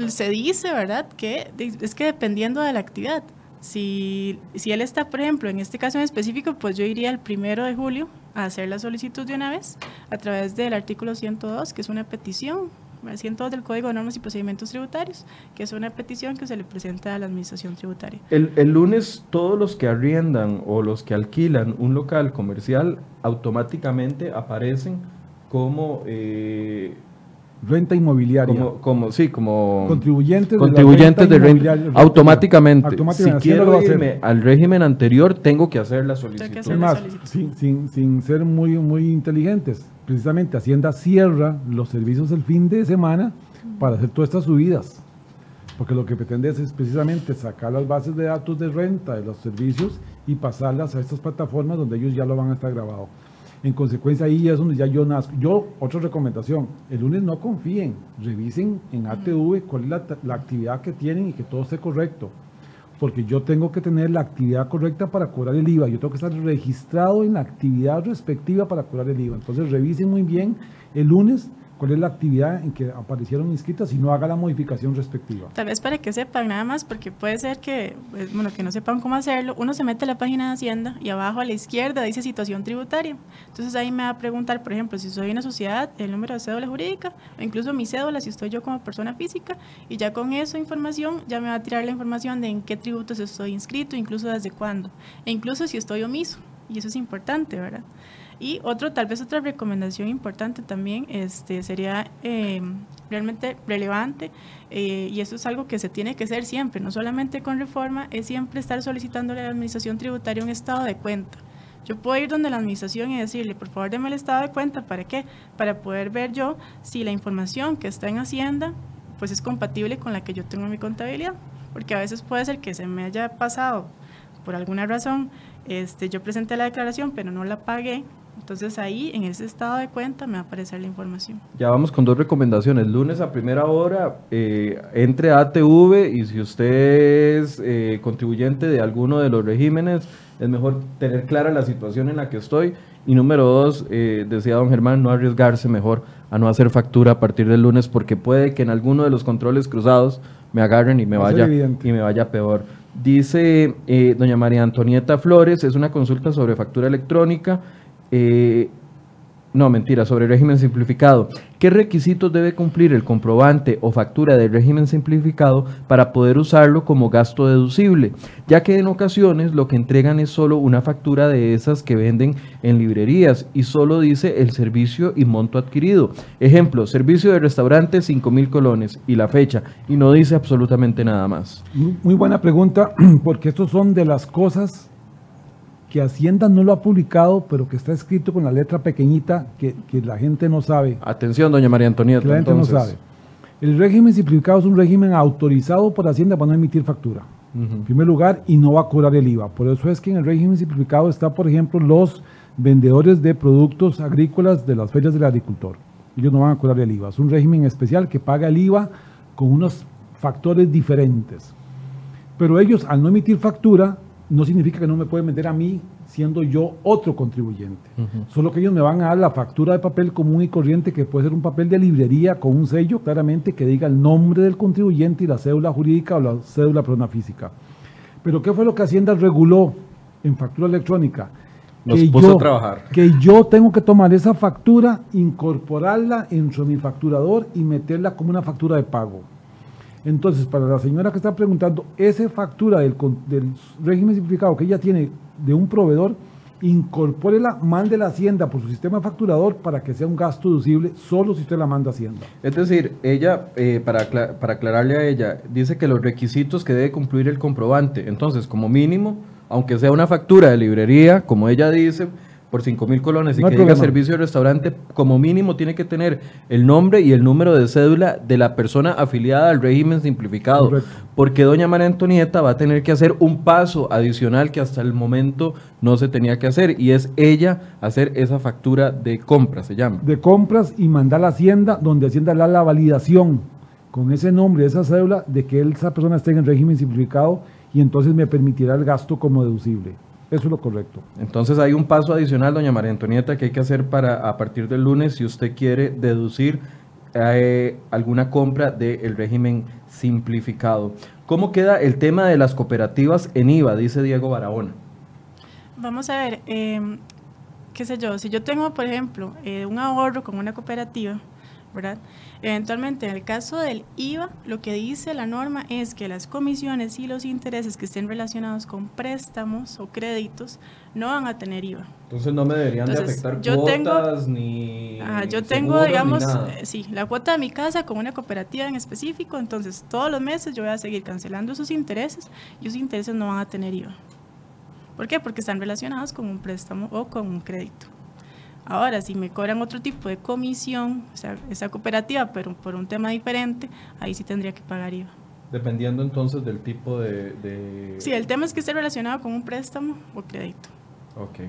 se dice, ¿verdad?, que es que dependiendo de la actividad, si, si él está, por ejemplo, en este caso en específico, pues yo iría el primero de julio a hacer la solicitud de una vez a través del artículo 102, que es una petición 102 del Código de Normas y Procedimientos Tributarios, que es una petición que se le presenta a la Administración Tributaria. El, el lunes todos los que arriendan o los que alquilan un local comercial automáticamente aparecen como... Eh, renta inmobiliaria. Como, como, sí, como contribuyentes, contribuyentes de, renta, automáticamente. Si quiero irme al régimen anterior, tengo que hacer la solicitud. Más, sin, sin, sin, ser muy, muy inteligentes precisamente Hacienda cierra los servicios el fin de semana para hacer todas estas subidas, porque lo que pretende es, precisamente sacar las bases de datos de renta de los servicios y pasarlas a estas plataformas donde ellos ya lo van a estar grabado. En consecuencia, ahí es donde ya yo nazco. Yo, otra recomendación, el lunes no confíen, revisen en ATV cuál es la, la actividad que tienen y que todo esté correcto porque yo tengo que tener la actividad correcta para cobrar el IVA. Yo tengo que estar registrado en la actividad respectiva para cobrar el IVA. Entonces revisen muy bien el lunes cuál es la actividad en que aparecieron inscritas y no haga la modificación respectiva. Tal vez para que sepan nada más, porque puede ser que, pues, bueno, que no sepan cómo hacerlo, uno se mete a la página de Hacienda y abajo a la izquierda dice situación tributaria. Entonces ahí me va a preguntar, por ejemplo, si soy una sociedad, el número de cédula jurídica, o incluso mi cédula, si estoy yo como persona física, y ya con esa información ya me va a tirar la información de en qué tributos estoy inscrito, incluso desde cuándo, e incluso si estoy omiso, y eso es importante, ¿verdad? Y otro, tal vez otra recomendación importante también este, sería eh, realmente relevante, eh, y eso es algo que se tiene que hacer siempre, no solamente con reforma, es siempre estar solicitándole a la Administración Tributaria un estado de cuenta. Yo puedo ir donde la administración y decirle, por favor, deme el estado de cuenta, ¿para qué? Para poder ver yo si la información que está en Hacienda pues es compatible con la que yo tengo en mi contabilidad, porque a veces puede ser que se me haya pasado por alguna razón, este, yo presenté la declaración pero no la pagué entonces ahí, en ese estado de cuenta, me va a aparecer la información. Ya vamos con dos recomendaciones. Lunes a primera hora, eh, entre a ATV y si usted es eh, contribuyente de alguno de los regímenes, es mejor tener clara la situación en la que estoy. Y número dos, eh, decía don Germán, no arriesgarse mejor a no hacer factura a partir del lunes porque puede que en alguno de los controles cruzados me agarren y me, vaya, y me vaya peor. Dice doña María Antonieta Flores, es una consulta sobre factura electrónica. Eh, no, mentira, sobre el régimen simplificado. ¿Qué requisitos debe cumplir el comprobante o factura del régimen simplificado para poder usarlo como gasto deducible? Ya que en ocasiones lo que entregan es solo una factura de esas que venden en librerías y solo dice el servicio y monto adquirido. Ejemplo, servicio de restaurante 5 mil colones y la fecha y no dice absolutamente nada más. Muy buena pregunta (clears throat) porque estos son de las cosas que Hacienda no lo ha publicado, pero que está escrito con la letra pequeñita que, la gente no sabe. Atención, doña María Antonieta. la gente no sabe. El régimen simplificado es un régimen autorizado por Hacienda para no emitir factura. En primer lugar, y no va a cobrar el IVA. Por eso es que en el régimen simplificado está, por ejemplo, los vendedores de productos agrícolas de las ferias del agricultor. Ellos no van a cobrar el IVA. Es un régimen especial que paga el IVA con unos factores diferentes. Pero ellos, al no emitir factura, no significa que no me pueden meter a mí siendo yo otro contribuyente. Solo que ellos me van a dar la factura de papel común y corriente, que puede ser un papel de librería con un sello claramente que diga el nombre del contribuyente y la cédula jurídica o la cédula persona física. Pero ¿qué fue lo que Hacienda reguló en factura electrónica? Nos que puso yo, a trabajar. Que yo tengo que tomar esa factura, incorporarla en mi facturador y meterla como una factura de pago. Entonces, para la señora que está preguntando, esa factura del, régimen simplificado que ella tiene de un proveedor, incorpórela, mande la Hacienda por su sistema facturador para que sea un gasto deducible solo si usted la manda a Hacienda. Es decir, ella, eh, para, para aclararle a ella, dice que los requisitos que debe cumplir el comprobante, entonces como mínimo, aunque sea una factura de librería, como ella dice, por 5 mil colones y que diga servicio de restaurante, como mínimo tiene que tener el nombre y el número de cédula de la persona afiliada al régimen simplificado. Porque doña María Antonieta va a tener que hacer un paso adicional que hasta el momento no se tenía que hacer y es ella hacer esa factura de compras, se llama. De compras y mandar a la Hacienda, donde Hacienda le da la validación con ese nombre, esa cédula, de que esa persona esté en el régimen simplificado y entonces me permitirá el gasto como deducible. Eso es lo correcto. Entonces hay un paso adicional, doña María Antonieta, que hay que hacer para a partir del lunes si usted quiere deducir eh, alguna compra del régimen simplificado. ¿Cómo queda el tema de las cooperativas en IVA? Dice Diego Barahona. Vamos a ver, em, qué sé yo, si yo tengo, por ejemplo, eh, un ahorro con una cooperativa, ¿verdad? Eventualmente, en el caso del IVA, lo que dice la norma es que las comisiones y los intereses que estén relacionados con préstamos o créditos no van a tener IVA. Entonces no me deberían de afectar cuotas ni... yo tengo, digamos, eh, sí, la cuota de mi casa con una cooperativa en específico, entonces todos los meses yo voy a seguir cancelando esos intereses y esos intereses no van a tener IVA. ¿Por qué? Porque están relacionados con un préstamo o con un crédito. Ahora, si me cobran otro tipo de comisión, o sea, esa cooperativa, pero por un tema diferente, ahí sí tendría que pagar IVA. Dependiendo entonces del tipo de... Sí, el tema es que esté relacionado con un préstamo o crédito. Ok.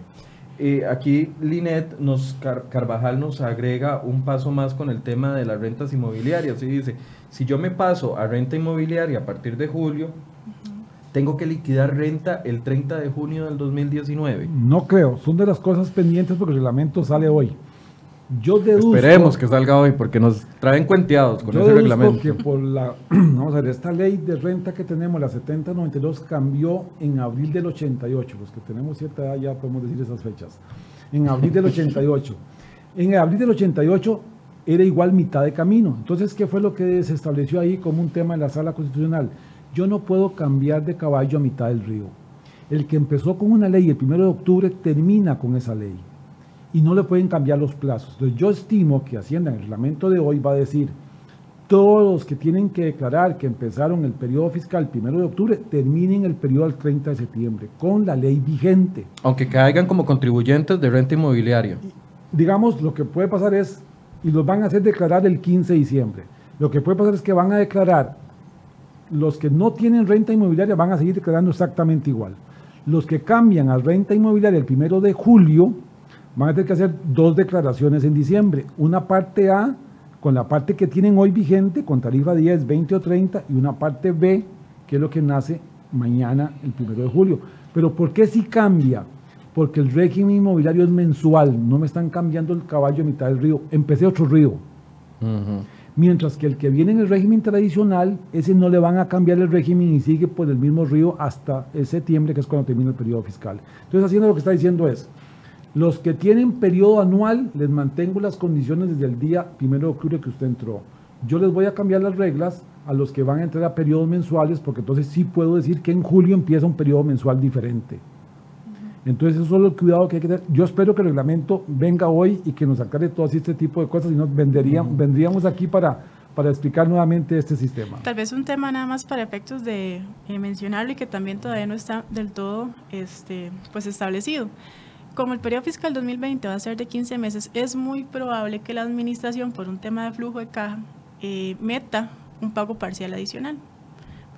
Eh, aquí Linet nos, Carvajal nos agrega un paso más con el tema de las rentas inmobiliarias y dice, si yo me paso a renta inmobiliaria a partir de julio, tengo que liquidar renta el 30 de junio del 2019. No creo, son de las cosas pendientes porque el reglamento sale hoy. Yo deduzco, Esperemos que salga hoy porque nos traen cuenteados con yo ese reglamento. que por la, (clears throat) vamos a ver, esta ley de renta que tenemos, la 7092, cambió en abril del 88. Los que tenemos cierta edad ya podemos decir esas fechas. En abril del 88. En abril del 88 era igual mitad de camino. Entonces, ¿qué fue lo que se estableció ahí como un tema en la sala constitucional? Yo no puedo cambiar de caballo a mitad del río. El que empezó con una ley el 1 de octubre termina con esa ley y no le pueden cambiar los plazos. Entonces yo estimo que Hacienda en el reglamento de hoy va a decir, todos los que tienen que declarar que empezaron el periodo fiscal el 1 de octubre, terminen el periodo al 30 de septiembre, con la ley vigente. Aunque caigan como contribuyentes de renta inmobiliaria. Digamos, lo que puede pasar es, y los van a hacer declarar el 15 de diciembre, lo que puede pasar es que van a declarar, los que no tienen renta inmobiliaria van a seguir declarando exactamente igual. Los que cambian a renta inmobiliaria el 1 de julio, van a tener que hacer dos declaraciones en diciembre. Una parte A con la parte que tienen hoy vigente, con tarifa 10, 20 o 30, y una parte B, que es lo que nace mañana, el 1 de julio. Pero ¿por qué si cambia? Porque el régimen inmobiliario es mensual, no me están cambiando el caballo a mitad del río. Empecé otro río. Mientras que el que viene en el régimen tradicional, ese no le van a cambiar el régimen y sigue por el mismo río hasta septiembre, que es cuando termina el periodo fiscal. Entonces, haciendo lo que está diciendo es, los que tienen periodo anual, les mantengo las condiciones desde el día 1 de octubre que usted entró. Yo les voy a cambiar las reglas a los que van a entrar a periodos mensuales, porque entonces sí puedo decir que en julio empieza un periodo mensual diferente. Entonces, eso es el cuidado que hay que tener. Yo espero que el reglamento venga hoy y que nos aclare todo este tipo de cosas y nos vendríamos, vendríamos aquí para, para explicar nuevamente este sistema. Tal vez un tema nada más para efectos de eh, mencionarlo y que también todavía no está del todo este, pues establecido. Como el periodo fiscal 2020 va a ser de 15 meses, es muy probable que la administración, por un tema de flujo de caja, eh, meta un pago parcial adicional.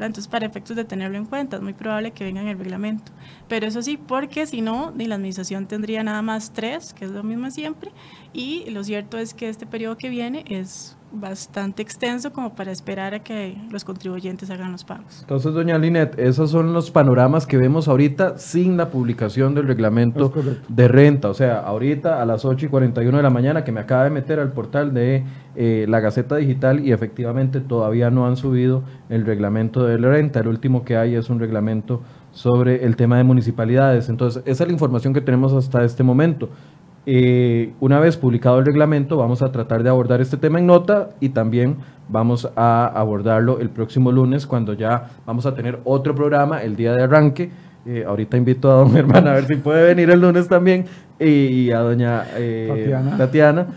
Entonces, para efectos de tenerlo en cuenta, es muy probable que venga en el reglamento. Pero eso sí, porque si no, ni la administración tendría nada más tres, que es lo mismo siempre, y lo cierto es que este periodo que viene es bastante extenso como para esperar a que los contribuyentes hagan los pagos. Entonces, doña Linet, esos son los panoramas que vemos ahorita sin la publicación del reglamento de renta. O sea, ahorita a las 8 y 41 de la mañana que me acaba de meter al portal de eh, la Gaceta Digital y efectivamente todavía no han subido el reglamento de renta. El último que hay es un reglamento sobre el tema de municipalidades. Entonces, esa es la información que tenemos hasta este momento. Eh, una vez publicado el reglamento, vamos a tratar de abordar este tema en nota y también vamos a abordarlo el próximo lunes cuando ya vamos a tener otro programa el día de arranque. Eh, ahorita invito a don (laughs) Germán a ver si puede venir el lunes también y, a doña eh, Tatiana. Tatiana.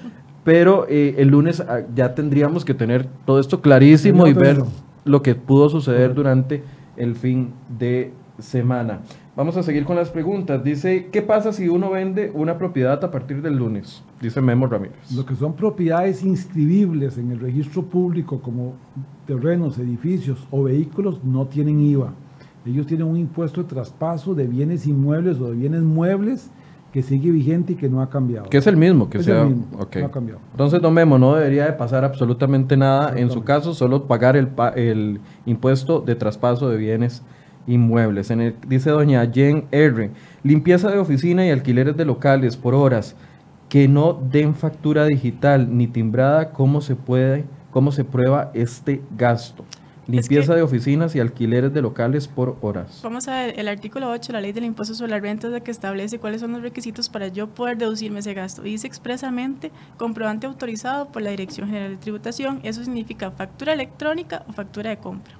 Pero eh, el lunes ah, ya tendríamos que tener todo esto clarísimo y ver lo que pudo suceder durante el fin de semana. Vamos a seguir con las preguntas. Dice, ¿qué pasa si uno vende una propiedad a partir del lunes? Dice Memo Ramírez. Lo que son propiedades inscribibles en el registro público como terrenos, edificios o vehículos no tienen IVA. Ellos tienen un impuesto de traspaso de bienes inmuebles o de bienes muebles que sigue vigente y que no ha cambiado. Que es el mismo, que Es sea... el mismo, no ha cambiado. Entonces, don Memo, no debería de pasar absolutamente nada. En su caso, solo pagar el, el impuesto de traspaso de bienes inmuebles. En el- dice doña Jen R. Limpieza de oficina y alquileres de locales por horas que no den factura digital ni timbrada. ¿Cómo se puede, cómo se prueba este gasto? Limpieza que- de oficinas y alquileres de locales por horas. Vamos a ver, el artículo 8 de la ley del impuesto sobre la renta es la que establece cuáles son los requisitos para yo poder deducirme ese gasto. Y dice expresamente comprobante autorizado por la Dirección General de Tributación. Eso significa factura electrónica o factura de compra.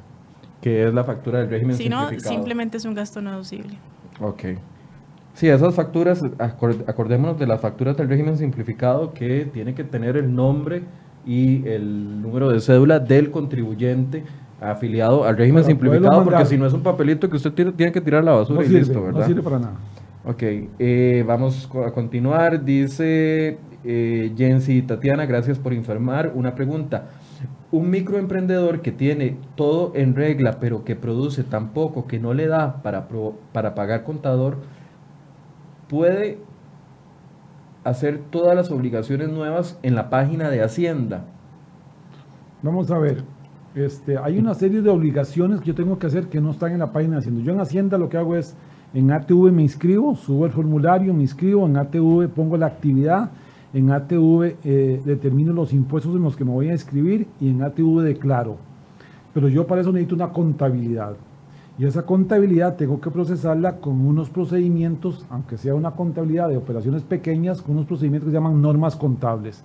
Que es la factura del régimen Si no, simplemente es un gasto no deducible. Ok. Sí, esas facturas, acor- acordémonos de las facturas del régimen simplificado que tiene que tener el nombre y el número de cédula del contribuyente afiliado al régimen simplificado, porque si no es un papelito que usted tiene, tiene que tirar a la basura No y sirve, listo, ¿verdad? no sirve para nada. Ok, eh, vamos a continuar. Dice eh, Jensi Tatiana, gracias por informar. Una pregunta. Un microemprendedor que tiene todo en regla, pero que produce tan poco que no le da para, para pagar contador, puede hacer todas las obligaciones nuevas en la página de Hacienda. Vamos a ver. Este, hay una serie de obligaciones que yo tengo que hacer que no están en la página de Hacienda. Yo en Hacienda lo que hago es, en ATV me inscribo, subo el formulario, me inscribo, en ATV pongo la actividad en ATV eh, determino los impuestos en los que me voy a inscribir y en ATV declaro. Pero yo para eso necesito una contabilidad. Y esa contabilidad tengo que procesarla con unos procedimientos, aunque sea una contabilidad de operaciones pequeñas, con unos procedimientos que se llaman normas contables.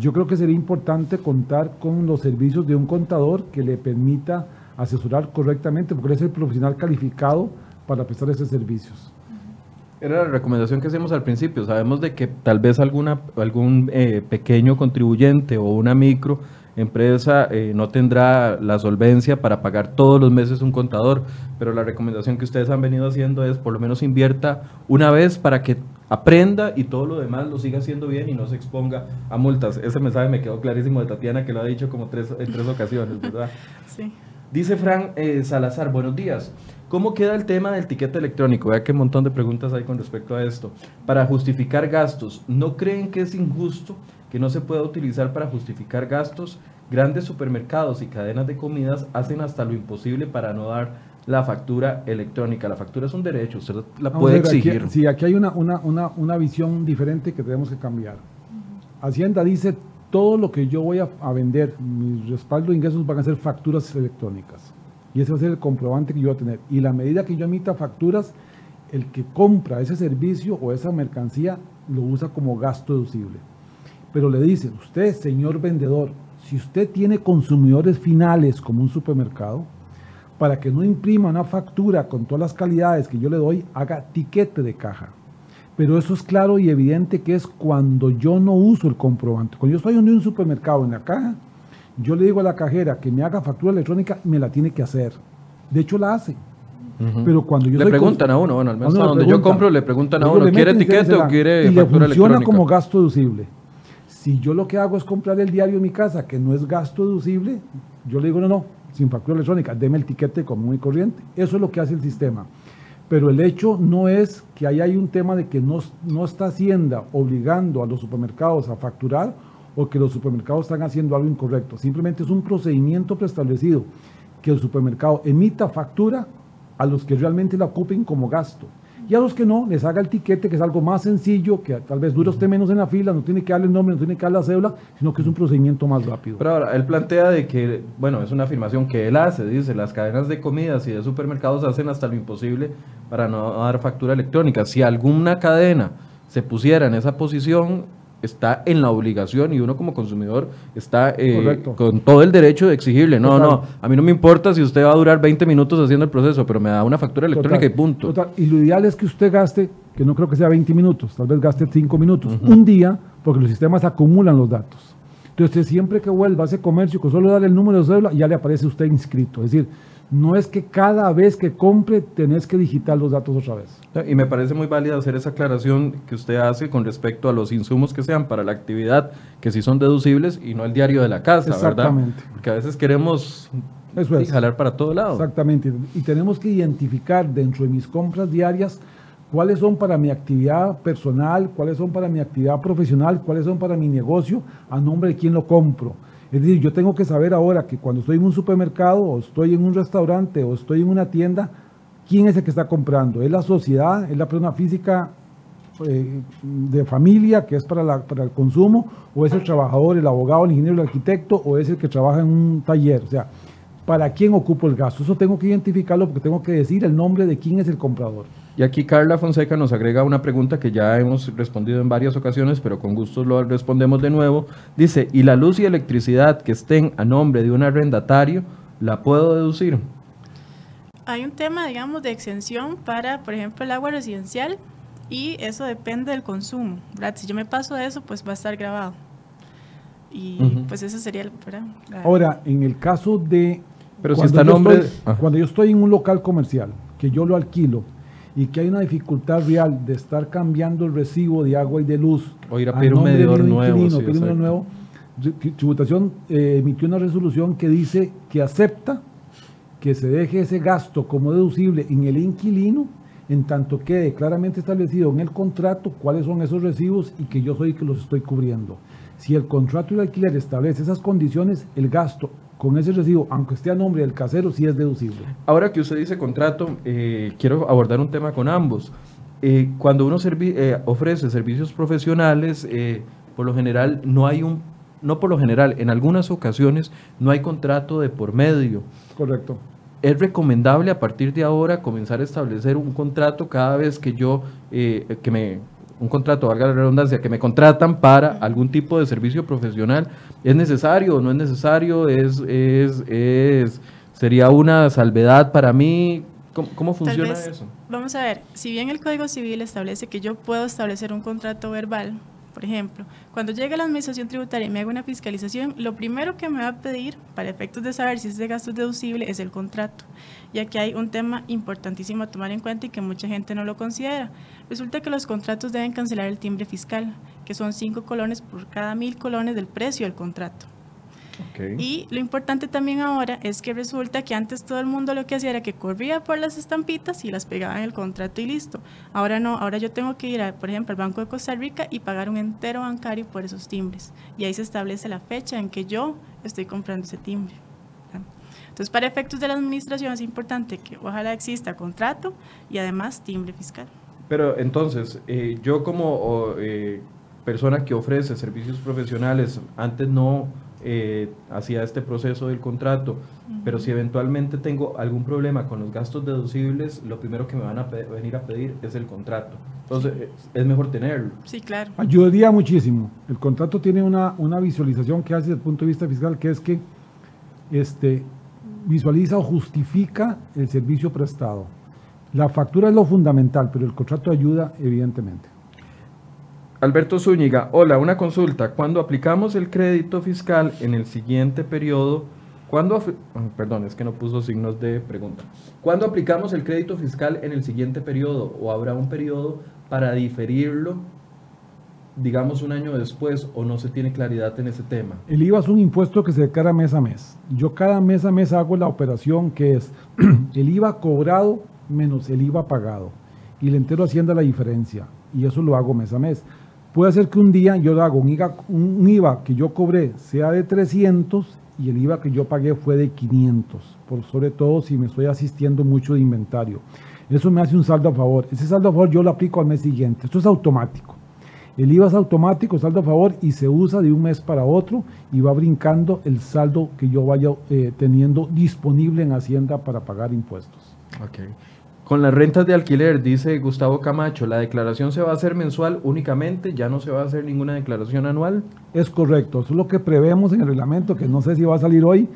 Yo creo que sería importante contar con los servicios de un contador que le permita asesorar correctamente, porque él es el profesional calificado para prestar esos servicios. Era la recomendación que hacemos al principio. Sabemos de que tal vez alguna, algún eh, pequeño contribuyente o una micro empresa eh, no tendrá la solvencia para pagar todos los meses un contador, pero la recomendación que ustedes han venido haciendo es por lo menos invierta una vez para que aprenda y todo lo demás lo siga haciendo bien y no se exponga a multas. Ese mensaje me quedó clarísimo de Tatiana que lo ha dicho como tres, en tres ocasiones, ¿verdad? (laughs) Sí. Dice Fran eh, Salazar, buenos días. ¿Cómo queda el tema del tiquete electrónico? Vea qué montón de preguntas hay con respecto a esto. Para justificar gastos, ¿no creen que es injusto que no se pueda utilizar para justificar gastos? Grandes supermercados y cadenas de comidas hacen hasta lo imposible para no dar la factura electrónica. La factura es un derecho, usted la puede exigir. sí, aquí hay una, una, una, una, visión diferente que tenemos que cambiar. Hacienda dice, todo lo que yo voy a, a vender, mis respaldo de ingresos van a ser facturas electrónicas. Y ese va a ser el comprobante que yo voy a tener. Y la medida que yo emita facturas, el que compra ese servicio o esa mercancía lo usa como gasto deducible. Pero le dice, usted, señor vendedor, si usted tiene consumidores finales como un supermercado, para que no imprima una factura con todas las calidades que yo le doy, haga tiquete de caja. Pero eso es claro y evidente que es cuando yo no uso el comprobante. Cuando yo estoy en un supermercado en la caja, yo le digo a la cajera que me haga factura electrónica, me la tiene que hacer. De hecho, la hace. Pero cuando yo le preguntan a uno, bueno, al menos a donde yo compro, le preguntan a uno, ¿quiere etiquete o quiere y factura le funciona como gasto deducible. Si yo lo que hago es comprar el diario en mi casa, que no es gasto deducible, yo le digo, no, no, sin factura electrónica, deme el tiquete común y corriente. Eso es lo que hace el sistema. Pero el hecho no es que ahí hay un tema de que no, no está Hacienda obligando a los supermercados a facturar o que los supermercados están haciendo algo incorrecto. Simplemente es un procedimiento preestablecido que el supermercado emita factura a los que realmente la ocupen como gasto. Y a los que no, les haga el tiquete, que es algo más sencillo, que tal vez dure usted menos en la fila, no tiene que darle el nombre, no tiene que darle la cédula, sino que es un procedimiento más rápido. Pero ahora, él plantea de que, bueno, es una afirmación que él hace, dice, las cadenas de comidas y de supermercados hacen hasta lo imposible para no dar factura electrónica. Si alguna cadena se pusiera en esa posición, está en la obligación y uno como consumidor está eh, con todo el derecho de exigirle. No, no, a mí no me importa si usted va a durar 20 minutos haciendo el proceso, pero me da una factura electrónica y punto. Y lo ideal es que usted gaste, que no creo que sea 20 minutos, tal vez gaste 5 minutos, un día, porque los sistemas acumulan los datos. Entonces, siempre que vuelva a ese comercio, con solo darle el número de cédula, ya le aparece usted inscrito. Es decir, no es que cada vez que compre tenés que digitar los datos otra vez. Y me parece muy válida hacer esa aclaración que usted hace con respecto a los insumos que sean para la actividad, que sí son deducibles y no el diario de la casa, Exactamente. Porque a veces queremos jalar para todo lado. Exactamente. Y tenemos que identificar dentro de mis compras diarias cuáles son para mi actividad personal, cuáles son para mi actividad profesional, cuáles son para mi negocio, a nombre de quién lo compro es decir, yo tengo que saber ahora que cuando estoy en un supermercado o estoy en un restaurante o estoy en una tienda, ¿quién es el que está comprando? ¿Es la sociedad? ¿Es la persona física eh, de familia que es para, para el consumo? ¿O es el trabajador, el abogado, el ingeniero, el arquitecto? ¿O es el que trabaja en un taller? O sea, ¿para quién ocupo el gasto? Eso tengo que identificarlo porque tengo que decir el nombre de quién es el comprador. Y aquí Carla Fonseca nos agrega una pregunta que ya hemos respondido en varias ocasiones, pero con gusto lo respondemos de nuevo. Dice, ¿y la luz y electricidad que estén a nombre de un arrendatario, la puedo deducir? Hay un tema, digamos, de exención para, por ejemplo, el agua residencial y eso depende del consumo. Si yo me paso de eso, pues va a estar grabado. Y pues eso sería el... Ahora, en el caso de... Pero si está nombre... cuando yo estoy en un local comercial, que yo lo alquilo, y que hay una dificultad real de estar cambiando el recibo de agua y de luz. O ir a pedir un medidor nuevo. nuevo. Tributación eh, emitió una resolución que dice que acepta que se deje ese gasto como deducible en el inquilino en tanto quede claramente establecido en el contrato cuáles son esos recibos y que yo soy el que los estoy cubriendo. Si el contrato de alquiler establece esas condiciones, el gasto con ese recibo, aunque esté a nombre del casero, sí es deducible. Ahora que usted dice contrato, eh, quiero abordar un tema con ambos. Eh, cuando uno eh, ofrece servicios profesionales, por lo general no hay un, no por lo general, en algunas ocasiones no hay contrato de por medio. Correcto. Es recomendable a partir de ahora comenzar a establecer un contrato cada vez que yo, eh, que me, un contrato, valga la redundancia, que me contratan para algún tipo de servicio profesional. ¿Es necesario o no es necesario? ¿Es, es, es, ¿Sería una salvedad para mí? ¿Cómo, cómo funciona eso? Vamos a ver, si bien el Código Civil establece que yo puedo establecer un contrato verbal, por ejemplo, cuando llegue a la Administración Tributaria y me haga una fiscalización, lo primero que me va a pedir, para efectos de saber si ese gasto deducible, es el contrato. Y aquí hay un tema importantísimo a tomar en cuenta y que mucha gente no lo considera. Resulta que los contratos deben cancelar el timbre fiscal, que son cinco colones por cada mil colones del precio del contrato. Y lo importante también ahora es que resulta que antes todo el mundo lo que hacía era que corría por las estampitas y las pegaba en el contrato y listo. Ahora no, ahora yo tengo que ir, a, por ejemplo, al Banco de Costa Rica y pagar un entero bancario por esos timbres. Y ahí se establece la fecha en que yo estoy comprando ese timbre. Entonces, para efectos de la administración es importante que ojalá exista contrato y además timbre fiscal. Pero entonces, eh, yo como eh, persona que ofrece servicios profesionales, antes no eh, hacia este proceso del contrato, pero si eventualmente tengo algún problema con los gastos deducibles, lo primero que me van a venir a pedir es el contrato. Entonces, es mejor tenerlo. Sí, claro. Ayudaría muchísimo. El contrato tiene una, una visualización que hace desde el punto de vista fiscal, que es que este, visualiza o justifica el servicio prestado. La factura es lo fundamental, pero el contrato ayuda evidentemente. Alberto Zúñiga, hola, una consulta. Cuando aplicamos el crédito fiscal en el siguiente periodo, ¿cuándo, ah, perdón, es que no puso signos de pregunta. ¿Cuándo aplicamos el crédito fiscal en el siguiente periodo o habrá un periodo para diferirlo, digamos un año después o no se tiene claridad en ese tema? El IVA es un impuesto que se declara mes a mes. Yo cada mes a mes hago la operación que es (clears throat) el IVA cobrado menos el IVA pagado y le entero Hacienda la diferencia y eso lo hago mes a mes. Puede ser que un día yo hago un IVA, un que yo cobré sea de 300 y el IVA que yo pagué fue de 500, por sobre todo si me estoy asistiendo mucho de inventario. Eso me hace un saldo a favor. Ese saldo a favor yo lo aplico al mes siguiente. Esto es automático. El IVA es automático, saldo a favor, y se usa de un mes para otro y va brincando el saldo que yo vaya eh, teniendo disponible en Hacienda para pagar impuestos. Okay. Con las rentas de alquiler, dice Gustavo Camacho, la declaración se va a hacer mensual únicamente, ya no se va a hacer ninguna declaración anual. Es correcto, eso es lo que prevemos en el reglamento, que no sé si va a salir hoy,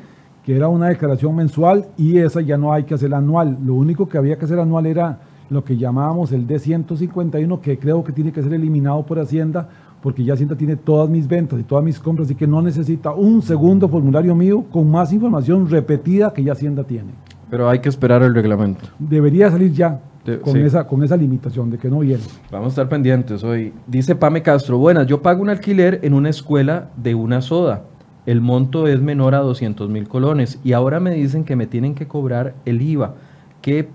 que era una declaración mensual y esa ya no hay que hacer anual. Lo único que había que hacer anual era lo que llamábamos el D151, que creo que tiene que ser eliminado por Hacienda, porque ya Hacienda tiene todas mis ventas y todas mis compras, así que no necesita un segundo formulario mío con más información repetida que ya Hacienda tiene. Pero hay que esperar el reglamento. Debería salir ya con, esa, con esa limitación de que no viene. Vamos a estar pendientes hoy. Dice Pame Castro, buenas, yo pago un alquiler en una escuela de una soda. El monto es menor a 200 mil colones y ahora me dicen que me tienen que cobrar el IVA, que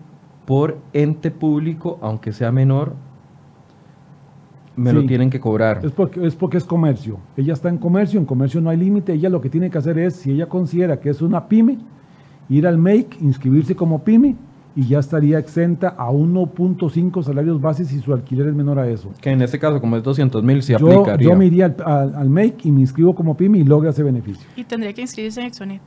por ente público, aunque sea menor, me lo tienen que cobrar. Es porque, es porque es comercio. Ella está en comercio, en comercio no hay límite. Ella lo que tiene que hacer es, si ella considera que es una pyme, ir al MAKE, inscribirse como PYME y ya estaría exenta a 1.5 salarios bases si su alquiler es menor a eso. Que en este caso, como es 200 mil, se aplicaría. Yo me iría al, MAKE y me inscribo como PYME y logro ese beneficio. Y tendría que inscribirse en Exonet.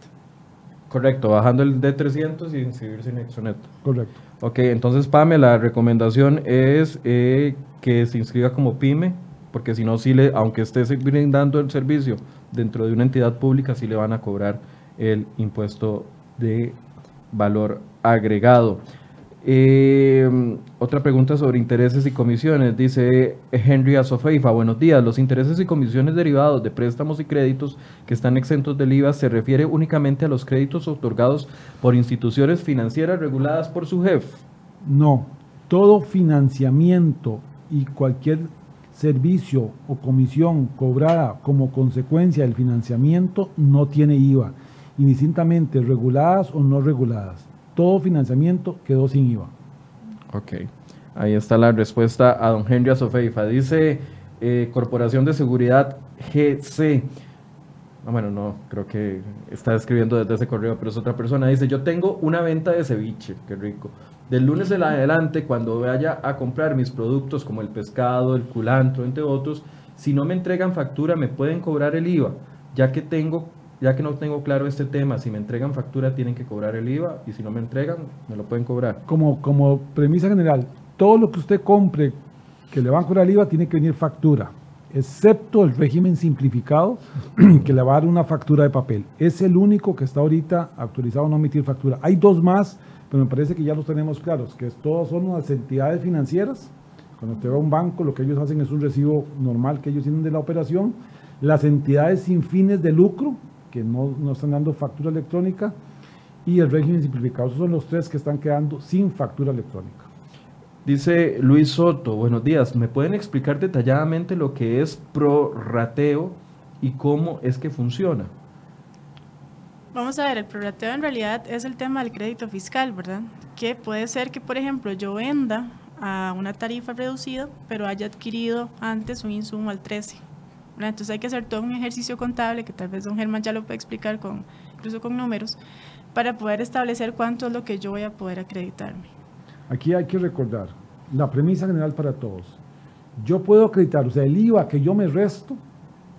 Correcto, bajando el D300 y inscribirse en Exonet. Correcto. Ok, entonces, Pame, la recomendación es eh, que se inscriba como PYME, porque si no, sí le, aunque esté brindando el servicio dentro de una entidad pública, sí le van a cobrar el impuesto de valor agregado. Eh, otra pregunta sobre intereses y comisiones. Dice Henry Asofeifa, buenos días. Los intereses y comisiones derivados de préstamos y créditos que están exentos del IVA se refiere únicamente a los créditos otorgados por instituciones financieras reguladas por su jefe. No, todo financiamiento y cualquier servicio o comisión cobrada como consecuencia del financiamiento no tiene IVA indistintamente reguladas o no reguladas. Todo financiamiento quedó sin IVA. Ok, ahí está la respuesta a don Henry Azofeifa. Dice eh, Corporación de Seguridad GC. Ah, bueno, no, creo que está escribiendo desde ese correo, pero es otra persona. Dice, yo tengo una venta de ceviche, qué rico. Del lunes en adelante, cuando vaya a comprar mis productos como el pescado, el culantro, entre otros, Si no me entregan factura, ¿me pueden cobrar el IVA? Ya que tengo ya que no tengo claro este tema, si me entregan factura tienen que cobrar el IVA y si no me entregan, me lo pueden cobrar. Como, como premisa general, todo lo que usted compre que le van a cobrar el IVA tiene que venir factura, excepto el régimen simplificado (clears throat) que le va a dar una factura de papel. Es el único que está ahorita autorizado a no emitir factura. Hay dos más, pero me parece que ya los tenemos claros, que todos son unas entidades financieras. Cuando usted va a un banco, lo que ellos hacen es un recibo normal que ellos tienen de la operación. Las entidades sin fines de lucro, que no, no están dando factura electrónica, y el régimen simplificado. Esos son los tres que están quedando sin factura electrónica. Dice Luis Soto, buenos días, ¿me pueden explicar detalladamente lo que es prorrateo y cómo es que funciona? Vamos a ver, el prorrateo en realidad es el tema del crédito fiscal, ¿verdad? Que puede ser que, por ejemplo, yo venda a una tarifa reducida, pero haya adquirido antes un insumo al 13. Entonces hay que hacer todo un ejercicio contable, que tal vez don Germán ya lo puede explicar con, incluso con números, para poder establecer cuánto es lo que yo voy a poder acreditarme. Aquí hay que recordar la premisa general para todos. Yo puedo acreditar, o sea, el IVA que yo me resto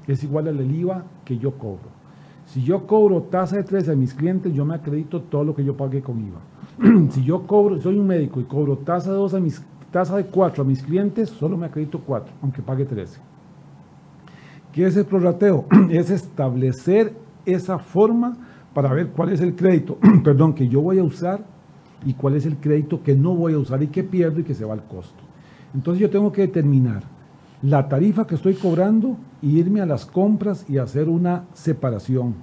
es igual al IVA que yo cobro. Si yo cobro tasa de 3 a mis clientes, yo me acredito todo lo que yo pagué con IVA. (clears throat) si yo cobro, soy un médico y cobro tasa de 2 a mis tasa de 4 a mis clientes, solo me acredito 4, aunque pague 13. ¿Qué es el prorrateo? (clears throat) es establecer esa forma para ver cuál es el crédito, (clears throat) perdón, que yo voy a usar y cuál es el crédito que no voy a usar y que pierdo y que se va al costo. Entonces yo tengo que determinar la tarifa que estoy cobrando y irme a las compras y hacer una separación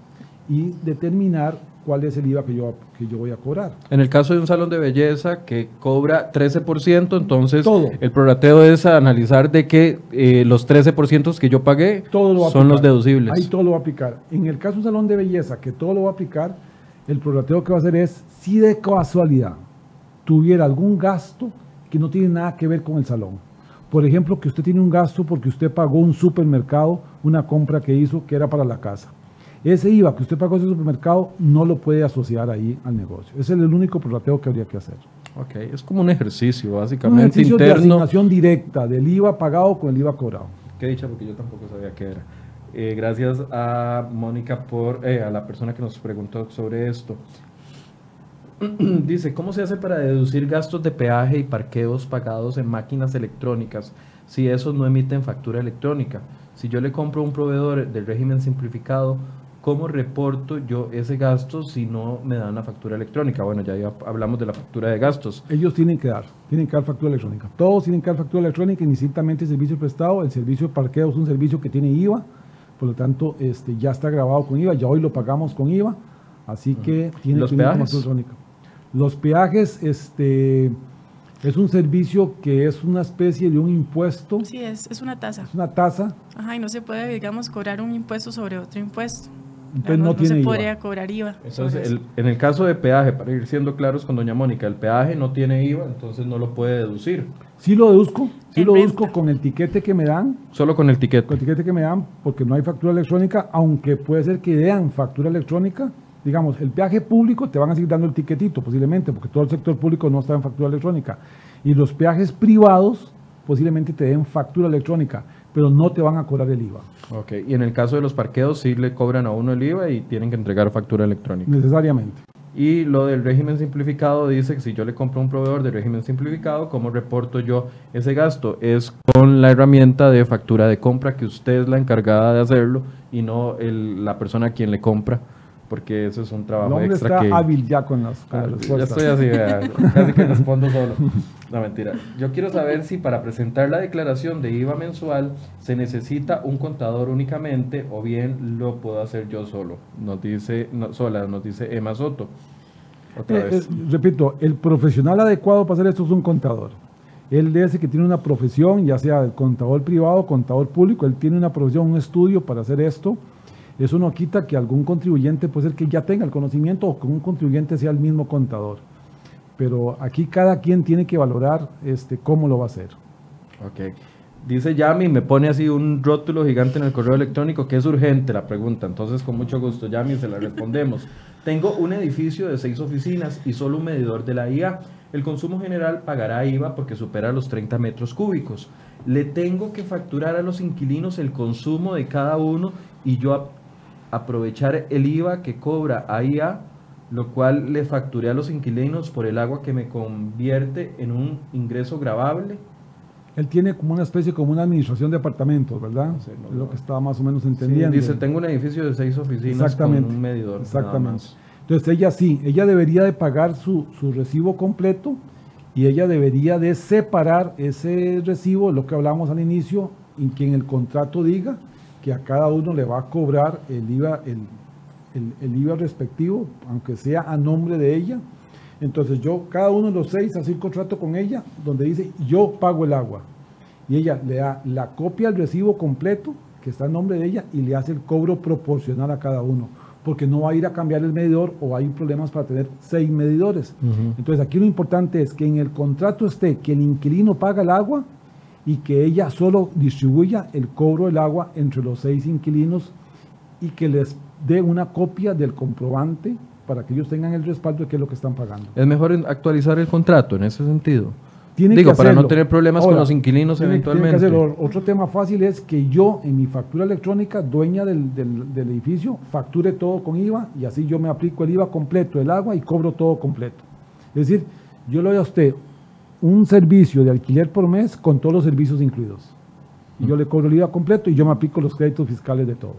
y determinar cuál es el IVA que yo, que yo voy a cobrar. En el caso de un salón de belleza que cobra 13%, entonces el prorrateo es analizar de que eh, los 13% que yo pagué son los deducibles. Ahí todo lo va a aplicar. En el caso de un salón de belleza que todo lo va a aplicar, el prorrateo que va a hacer es si de casualidad tuviera algún gasto que no tiene nada que ver con el salón. Por ejemplo, que usted tiene un gasto porque usted pagó un supermercado, una compra que hizo que era para la casa ese IVA que usted pagó en ese supermercado no lo puede asociar ahí al negocio. Ese es el único prorrateo que habría que hacer. Ok, es como un ejercicio básicamente un ejercicio de asignación directa del IVA pagado con el IVA cobrado. Qué dicha, porque yo tampoco sabía qué era. Eh, gracias a Mónica por, eh, a la persona que nos preguntó sobre esto. (clears throat) Dice, ¿cómo se hace para deducir gastos de peaje y parqueos pagados en máquinas electrónicas si esos no emiten factura electrónica? Si yo le compro a un proveedor del régimen simplificado, ¿Cómo reporto yo ese gasto si no me dan la factura electrónica? Bueno, ya, hablamos de la factura de gastos. Ellos tienen que dar, tienen que dar factura electrónica. Todos tienen que dar factura electrónica, indistintamente el servicio prestado. El servicio de parqueo es un servicio que tiene IVA, por lo tanto este, ya está grabado con IVA, ya hoy lo pagamos con IVA, así que tiene ¿Los que peajes? electrónica. Los peajes, este, es un servicio que es una especie de un impuesto. Sí, es, es una tasa. Es una tasa. Ajá, y no se puede, digamos, cobrar un impuesto sobre otro impuesto no, se podría cobrar IVA. Entonces, en el caso de peaje, para ir siendo claros con doña Mónica, el peaje no tiene IVA, entonces no lo puede deducir. Sí lo deduzco, sí lo deduzco con el tiquete que me dan. Solo con el tiquete. Con el tiquete que me dan, porque no hay factura electrónica, aunque puede ser que den factura electrónica. Digamos, el peaje público te van a seguir dando el tiquetito, posiblemente, porque todo el sector público no está en factura electrónica. Y los peajes privados posiblemente te den factura electrónica pero no te van a cobrar el IVA. Ok, y en el caso de los parqueos sí le cobran a uno el IVA y tienen que entregar factura electrónica. Necesariamente. Y lo del régimen simplificado dice que si yo le compro a un proveedor de régimen simplificado, ¿cómo reporto yo ese gasto? Es con la herramienta de factura de compra que usted es la encargada de hacerlo y no la persona a quien le compra porque eso es un trabajo el extra está hábil ya con las, con ah, Ya estoy así, casi que respondo solo. (laughs) No, mentira. Yo quiero saber si para presentar la declaración de IVA mensual se necesita un contador únicamente o bien lo puedo hacer yo solo. Nos dice, no, sola, nos dice Emma Soto. Otra eh, vez. Eh, repito, el profesional adecuado para hacer esto es un contador. Él dice que tiene una profesión, ya sea el contador privado, contador público, él tiene una profesión, un estudio para hacer esto eso no quita que algún contribuyente puede ser que ya tenga el conocimiento o que un contribuyente sea el mismo contador. Pero aquí cada quien tiene que valorar este, cómo lo va a hacer. Ok. Dice Yami, me pone así un rótulo gigante en el correo electrónico que es urgente la pregunta. Entonces, con mucho gusto, Yami, se la respondemos. (laughs) Tengo un edificio de seis oficinas y solo un medidor de la IA. El consumo general pagará IVA porque supera los 30 metros cúbicos. le tengo que facturar a los inquilinos el consumo de cada uno y yo aprovechar el IVA que cobra AIA, lo cual le facturé a los inquilinos por el agua que me convierte en un ingreso grabable. Él tiene como una especie, como una administración de apartamentos, ¿verdad? es lo que estaba más o menos entendiendo. dice, tengo un edificio de seis oficinas con un medidor. Exactamente. Entonces ella sí, ella debería de pagar su, su recibo completo y ella debería de separar ese recibo, lo que hablamos al inicio, en que en el contrato diga que a cada uno le va a cobrar el IVA, el, IVA respectivo, aunque sea a nombre de ella. Entonces yo, cada uno de los seis, hace un contrato con ella donde dice yo pago el agua. Y ella le da la copia del recibo completo, que está a nombre de ella, y le hace el cobro proporcional a cada uno porque no va a ir a cambiar el medidor o hay problemas para tener seis medidores. Entonces aquí lo importante es que en el contrato esté que el inquilino paga el agua y que ella solo distribuya el cobro del agua entre los seis inquilinos y que les dé una copia del comprobante para que ellos tengan el respaldo de qué es lo que están pagando. Es mejor actualizar el contrato en ese sentido. Digo, para no tener problemas con los inquilinos eventualmente. Otro tema fácil es que yo en mi factura electrónica, dueña del, del, edificio, facture todo con IVA y así yo me aplico el IVA completo del agua y cobro todo completo. Es decir, yo le doy a usted un servicio de alquiler por mes con todos los servicios incluidos. Y yo le cobro el IVA completo y yo me aplico los créditos fiscales de todo.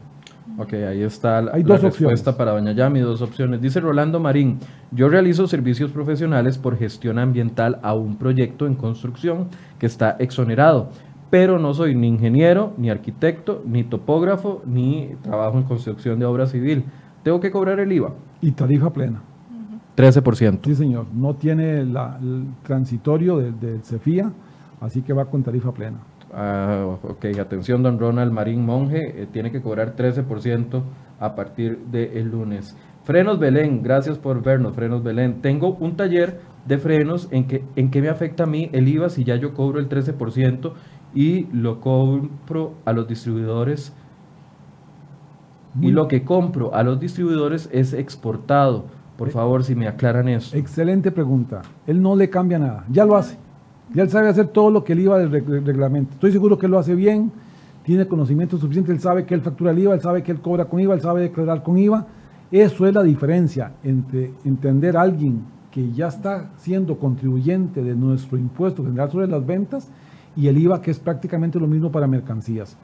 Ok, ahí está la, Hay dos respuesta para Doña Yami, dos opciones. Dice Rolando Marín, yo realizo servicios profesionales por gestión ambiental a un proyecto en construcción que está exonerado, pero no soy ni ingeniero, ni arquitecto, ni topógrafo, ni trabajo en construcción de obra civil. ¿Tengo que cobrar el IVA? Y tarifa plena. 13%. Sí, señor. No tiene el transitorio del de CEFIA, así que va con tarifa plena. Ah, ok, atención, don Ronald Marín Monje, eh, tiene que cobrar 13% a partir del lunes. Frenos Belén, gracias por vernos, Frenos Belén. Tengo un taller de frenos en que, en que me afecta a mí el IVA si ya yo cobro el 13% y lo compro a los distribuidores. Y lo que compro a los distribuidores es exportado. Por favor, si me aclaran eso. Excelente pregunta. Él no le cambia nada, ya lo hace. Ya él sabe hacer todo lo que el IVA del reglamento. Estoy seguro que lo hace bien, tiene conocimiento suficiente, él sabe que él factura el IVA, él sabe que él cobra con IVA, él sabe declarar con IVA. Eso es la diferencia entre entender a alguien que ya está siendo contribuyente de nuestro impuesto general sobre las ventas y el IVA que es prácticamente lo mismo para mercancías.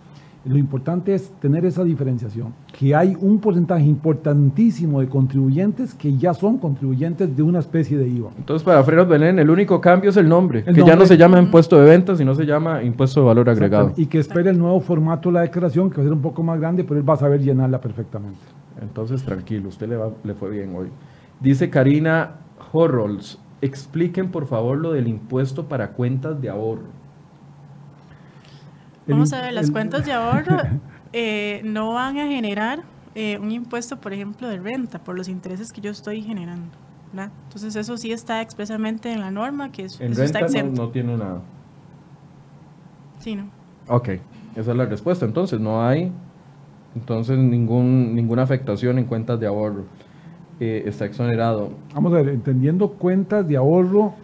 Lo importante es tener esa diferenciación, que hay un porcentaje importantísimo de contribuyentes que ya son contribuyentes de una especie de IVA. Entonces, para Frenos Belén, el único cambio es el nombre, que ya no se llama impuesto de ventas, sino se llama impuesto de valor agregado. Y que espere el nuevo formato de la declaración, que va a ser un poco más grande, pero él va a saber llenarla perfectamente. Entonces, tranquilo, usted le, le fue bien hoy. Dice Karina Horrolls, expliquen por favor lo del impuesto para cuentas de ahorro. Vamos a ver, las cuentas de ahorro (laughs) eh, no van a generar eh, un impuesto, por ejemplo, de renta por los intereses que yo estoy generando. Entonces eso sí está expresamente en la norma, que es, en renta No, tiene nada. Sí, ¿no? Ok, esa es la respuesta. Entonces no hay entonces ningún, ninguna afectación en cuentas de ahorro. Eh, está exonerado. Vamos a ver, entendiendo cuentas de ahorro,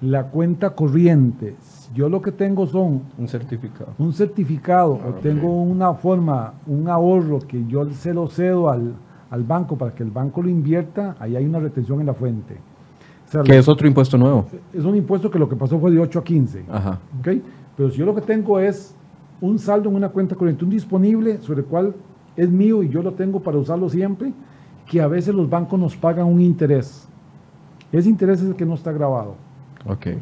la cuenta corriente, yo lo que tengo son... Un certificado. Un certificado, o ah, tengo una forma, un ahorro que yo se lo cedo al, banco para que el banco lo invierta, ahí hay una retención en la fuente. que es otro impuesto nuevo. Es un impuesto que lo que pasó fue de 8 a 15. Ajá. ¿okay? Pero si yo lo que tengo es un saldo en una cuenta corriente, un disponible sobre el cual es mío y yo lo tengo para usarlo siempre, que a veces los bancos nos pagan un interés. Ese interés es el que no está grabado.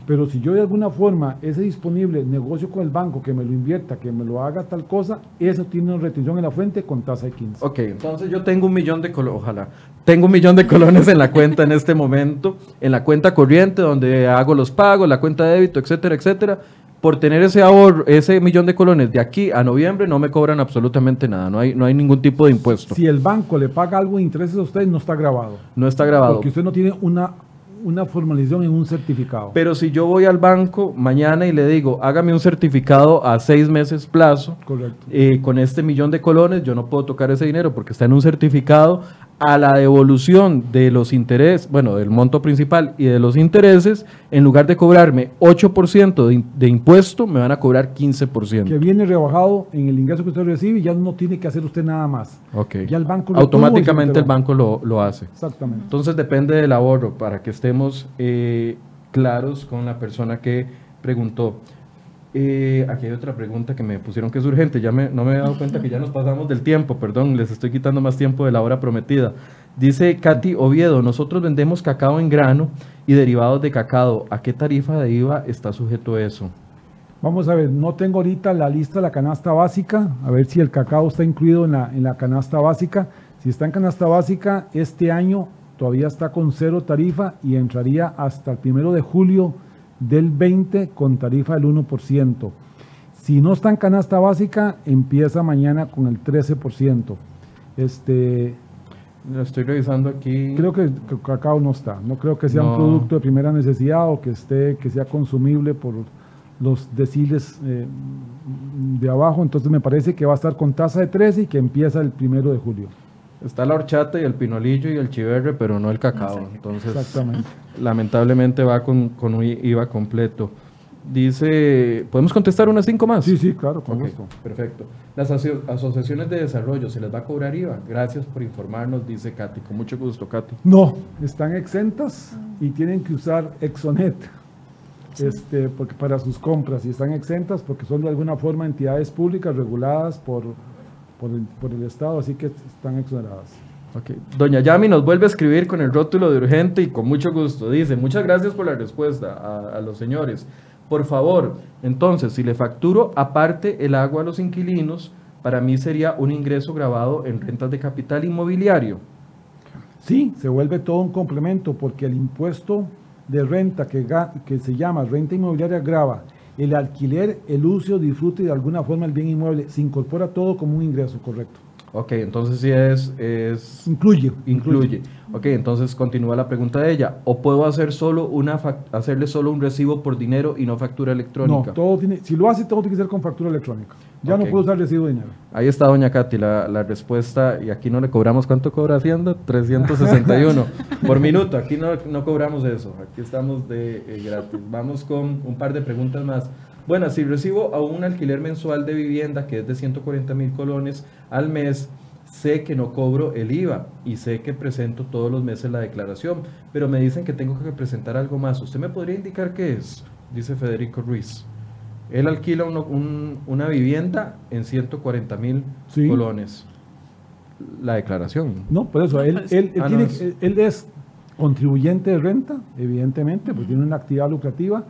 Pero si yo de alguna forma ese disponible negocio con el banco, que me lo invierta, que me lo haga tal cosa, eso tiene una retención en la fuente con tasa de 15. Ok, entonces yo tengo un millón de colones, ojalá, tengo un millón de colones en la cuenta en este momento, en la cuenta corriente donde hago los pagos, la cuenta de débito, etcétera, etcétera. Por tener ese ahorro, ese millón de colones de aquí a noviembre no me cobran absolutamente nada, no hay, no hay ningún tipo de impuesto. Si el banco le paga algo de intereses a usted, no está grabado. No está grabado. Porque usted no tiene una una formalización en un certificado. Pero si yo voy al banco mañana y le digo, hágame un certificado a seis meses plazo, Correcto. Eh, con este millón de colones, yo no puedo tocar ese dinero porque está en un certificado a la devolución de los intereses, bueno, del monto principal y de los intereses, en lugar de cobrarme 8% de, de, impuesto, me van a cobrar 15%. Que viene rebajado en el ingreso que usted recibe y ya no tiene que hacer usted nada más. Ok. Ya el banco lo Automáticamente el banco lo, lo, hace. Exactamente. Entonces depende del ahorro para que estemos eh, claros con la persona que preguntó. Eh, aquí hay otra pregunta que me pusieron que es urgente. Ya me, no me he dado cuenta que ya nos pasamos del tiempo, perdón, les estoy quitando más tiempo de la hora prometida. Dice Katy Oviedo, nosotros vendemos cacao en grano y derivados de cacao. ¿A qué tarifa de IVA está sujeto eso? Vamos a ver, no tengo ahorita la lista de la canasta básica, a ver si el cacao está incluido en la, en la canasta básica. Si está en canasta básica, este año todavía está con cero tarifa y entraría hasta el primero de julio del 20 con tarifa del 1%. Si no está en canasta básica, empieza mañana con el 13%. Este, Lo estoy revisando aquí. creo que, que cacao no está. No creo que sea No. un producto de primera necesidad o que esté, que sea consumible por los deciles eh, de abajo. Entonces me parece que va a estar con tasa de 13 y que empieza el primero de julio. Está la horchata y el pinolillo y el chiverre, pero no el cacao. Entonces, Exactamente. lamentablemente va con, con un IVA completo. Dice, ¿podemos contestar unas cinco más? Sí, sí, claro, con Ok, gusto. perfecto. Las aso- asociaciones de desarrollo, ¿se les va a cobrar IVA? Gracias por informarnos, dice Katy. Con mucho gusto, Katy. No, están exentas y tienen que usar Exonet este, porque para sus compras y están exentas porque son de alguna forma entidades públicas reguladas por, por, el, por el Estado, así que están exoneradas. Ok. Doña Yami nos vuelve a escribir con el rótulo de urgente y con mucho gusto. Dice, muchas gracias por la respuesta a, a los señores. Por favor, entonces, si le facturo aparte el agua a los inquilinos, para mí sería un ingreso grabado en rentas de capital inmobiliario. Sí, se vuelve todo un complemento porque el impuesto de renta que, que se llama renta inmobiliaria grava el alquiler, el uso, disfrute de alguna forma el bien inmueble, se incorpora todo como un ingreso, correcto. Ok, entonces sí es, es Incluye. incluye. Ok, entonces continúa la pregunta de ella. ¿O puedo hacer solo una hacerle solo un recibo por dinero y no factura No, electrónica? todo tiene, si lo hace, todo tiene que ser con factura electrónica. Ya no puedo usar recibo de dinero. Ahí está doña Katy, la, la respuesta, y aquí no le cobramos, ¿cuánto cobra Hacienda? 361 (laughs) por minuto, aquí no, no cobramos eso, aquí estamos de eh, gratis. Vamos con un par de preguntas más. Bueno, si recibo a un alquiler mensual de vivienda que es de 140 mil colones al mes, sé que no cobro el IVA y sé que presento todos los meses la declaración, pero me dicen que tengo que presentar algo más. ¿Usted me podría indicar qué es? Dice Federico Ruiz. Él alquila uno- un- una vivienda en 140 mil Sí. colones. La declaración. No, por eso, No, él, pues- él, él Ah, tiene- no, es- él- él es contribuyente de renta, evidentemente, porque tiene una actividad lucrativa.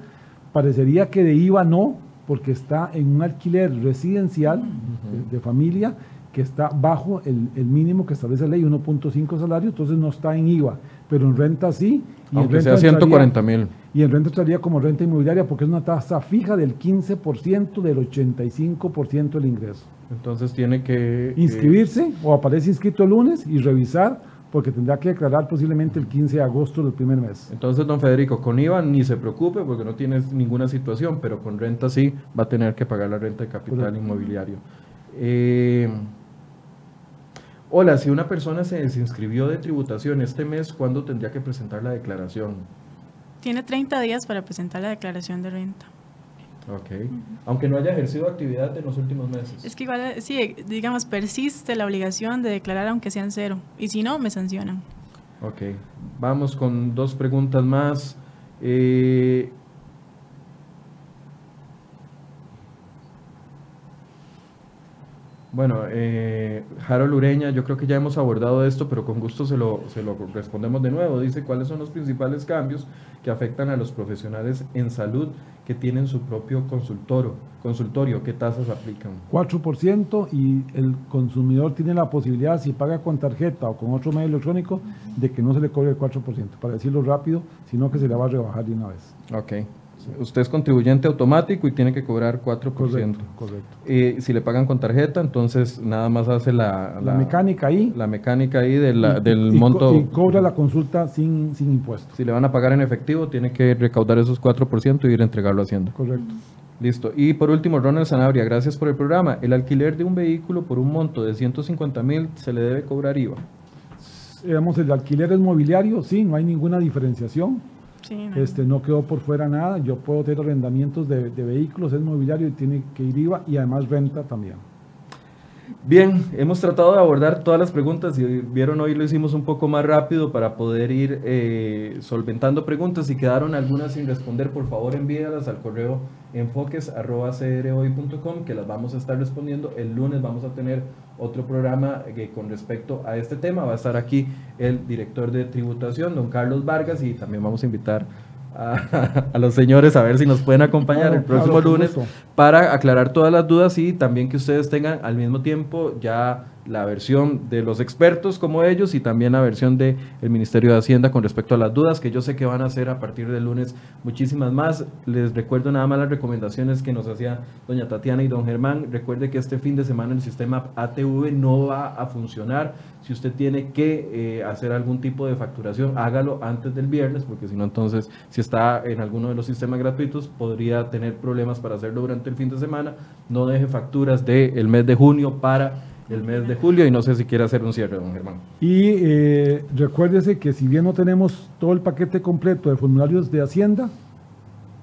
Parecería que de IVA no, porque está en un alquiler residencial de, de familia que está bajo el, el mínimo que establece la ley, 1.5 salarios, entonces no está en IVA, pero en renta sí. y en Aunque renta sea entraría- 140 mil. Y en renta estaría como renta inmobiliaria porque es una tasa fija del 15% del 85% del ingreso. Entonces tiene que... que- Inscribirse o aparece inscrito el lunes y revisar porque tendrá que declarar posiblemente el 15 de agosto del primer mes. entonces, don Federico, con IVA ni se preocupe porque no tiene ninguna situación, pero con renta sí va a tener que pagar la renta de capital Correcto. inmobiliario. Eh, hola, si una persona se desinscribió de tributación este mes, ¿cuándo tendría que presentar la declaración? Tiene 30 días para presentar la declaración de renta. Ok. Aunque no haya ejercido actividad en los últimos meses. Es que igual, eh, sí, digamos, persiste la obligación de declarar aunque sean cero. Y si no, me sancionan. Ok, vamos con dos preguntas más. Eh, bueno, eh, Harold Ureña, yo creo que ya hemos abordado esto, pero con gusto se lo, se lo respondemos de nuevo. Dice, ¿cuáles son los principales cambios que afectan a los profesionales en salud que tienen su propio consultorio? consultorio ¿Qué tasas aplican? 4% y el consumidor tiene la posibilidad, si paga con tarjeta o con otro medio electrónico, de que no se le cobre el 4%, para decirlo rápido, sino que se le va a rebajar de una vez. Ok. Usted es contribuyente automático y tiene que cobrar 4%. Correcto, correcto. Eh, si le pagan con tarjeta, entonces nada más hace la, La mecánica ahí. la mecánica ahí de la- y- del y monto. Y cobra la consulta sin, sin impuestos. Si le van a pagar en efectivo, tiene que recaudar esos 4% y ir a entregarlo a Hacienda. Correcto. Listo. Y por último, Ronald Sanabria, gracias por el programa. El alquiler de un vehículo por un monto de 150 mil, ¿se le debe cobrar IVA? digamos, el alquiler es mobiliario, sí, no hay ninguna diferenciación. Sí, no. Este, no quedó por fuera nada. Yo puedo tener arrendamientos de, de vehículos, es mobiliario y tiene que ir IVA y además renta también. Bien, hemos tratado de abordar todas las preguntas y vieron hoy lo hicimos un poco más rápido para poder ir eh, solventando preguntas. Si quedaron algunas sin responder, por favor envíalas al correo enfoques.crhoy.com que las vamos a estar respondiendo. El lunes vamos a tener otro programa eh, con respecto a este tema. Va a estar aquí el director de tributación, don Carlos Vargas, y también vamos a invitar a, (laughs) a los señores a ver si nos pueden acompañar el próximo claro, lunes para aclarar todas las dudas y también que ustedes tengan al mismo tiempo ya la versión de los expertos como ellos y también la versión del Ministerio de Hacienda con respecto a las dudas que yo sé que van a hacer a partir del lunes muchísimas más. Les recuerdo nada más las recomendaciones que nos hacía doña Tatiana y don Germán. Recuerde que este fin de semana el sistema ATV no va a funcionar. Si usted tiene que eh, hacer algún tipo de facturación, hágalo antes del viernes, porque si no, entonces, si está en alguno de los sistemas gratuitos, podría tener problemas para hacerlo durante el fin de semana. No deje facturas del mes de junio para el mes de julio y no sé si quiere hacer un cierre, don Germán. Y eh, recuérdese que si bien no tenemos todo el paquete completo de formularios de Hacienda,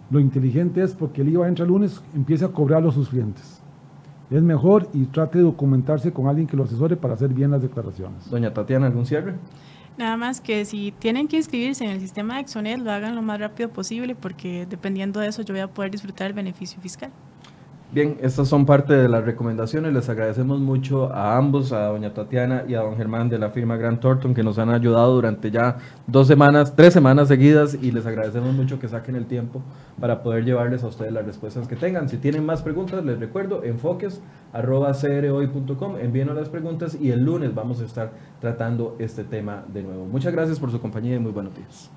lo inteligente es porque el IVA entra el lunes, empiece a cobrarlo a sus clientes. Es mejor y trate de documentarse con alguien que lo asesore para hacer bien las declaraciones. Doña Tatiana, ¿algún cierre? Nada más que si tienen que inscribirse en el sistema de Exonet, lo hagan lo más rápido posible porque dependiendo de eso yo voy a poder disfrutar el beneficio fiscal. Bien, estas son parte de las recomendaciones. Les agradecemos mucho a ambos, a doña Tatiana y a don Germán de la firma Grant Thornton, que nos han ayudado durante ya dos semanas, tres semanas seguidas, y les agradecemos mucho que saquen el tiempo para poder llevarles a ustedes las respuestas que tengan. Si tienen más preguntas, les recuerdo, enfoques.crhoy.com, envíenos las preguntas y el lunes vamos a estar tratando este tema de nuevo. Muchas gracias por su compañía y muy buenos días.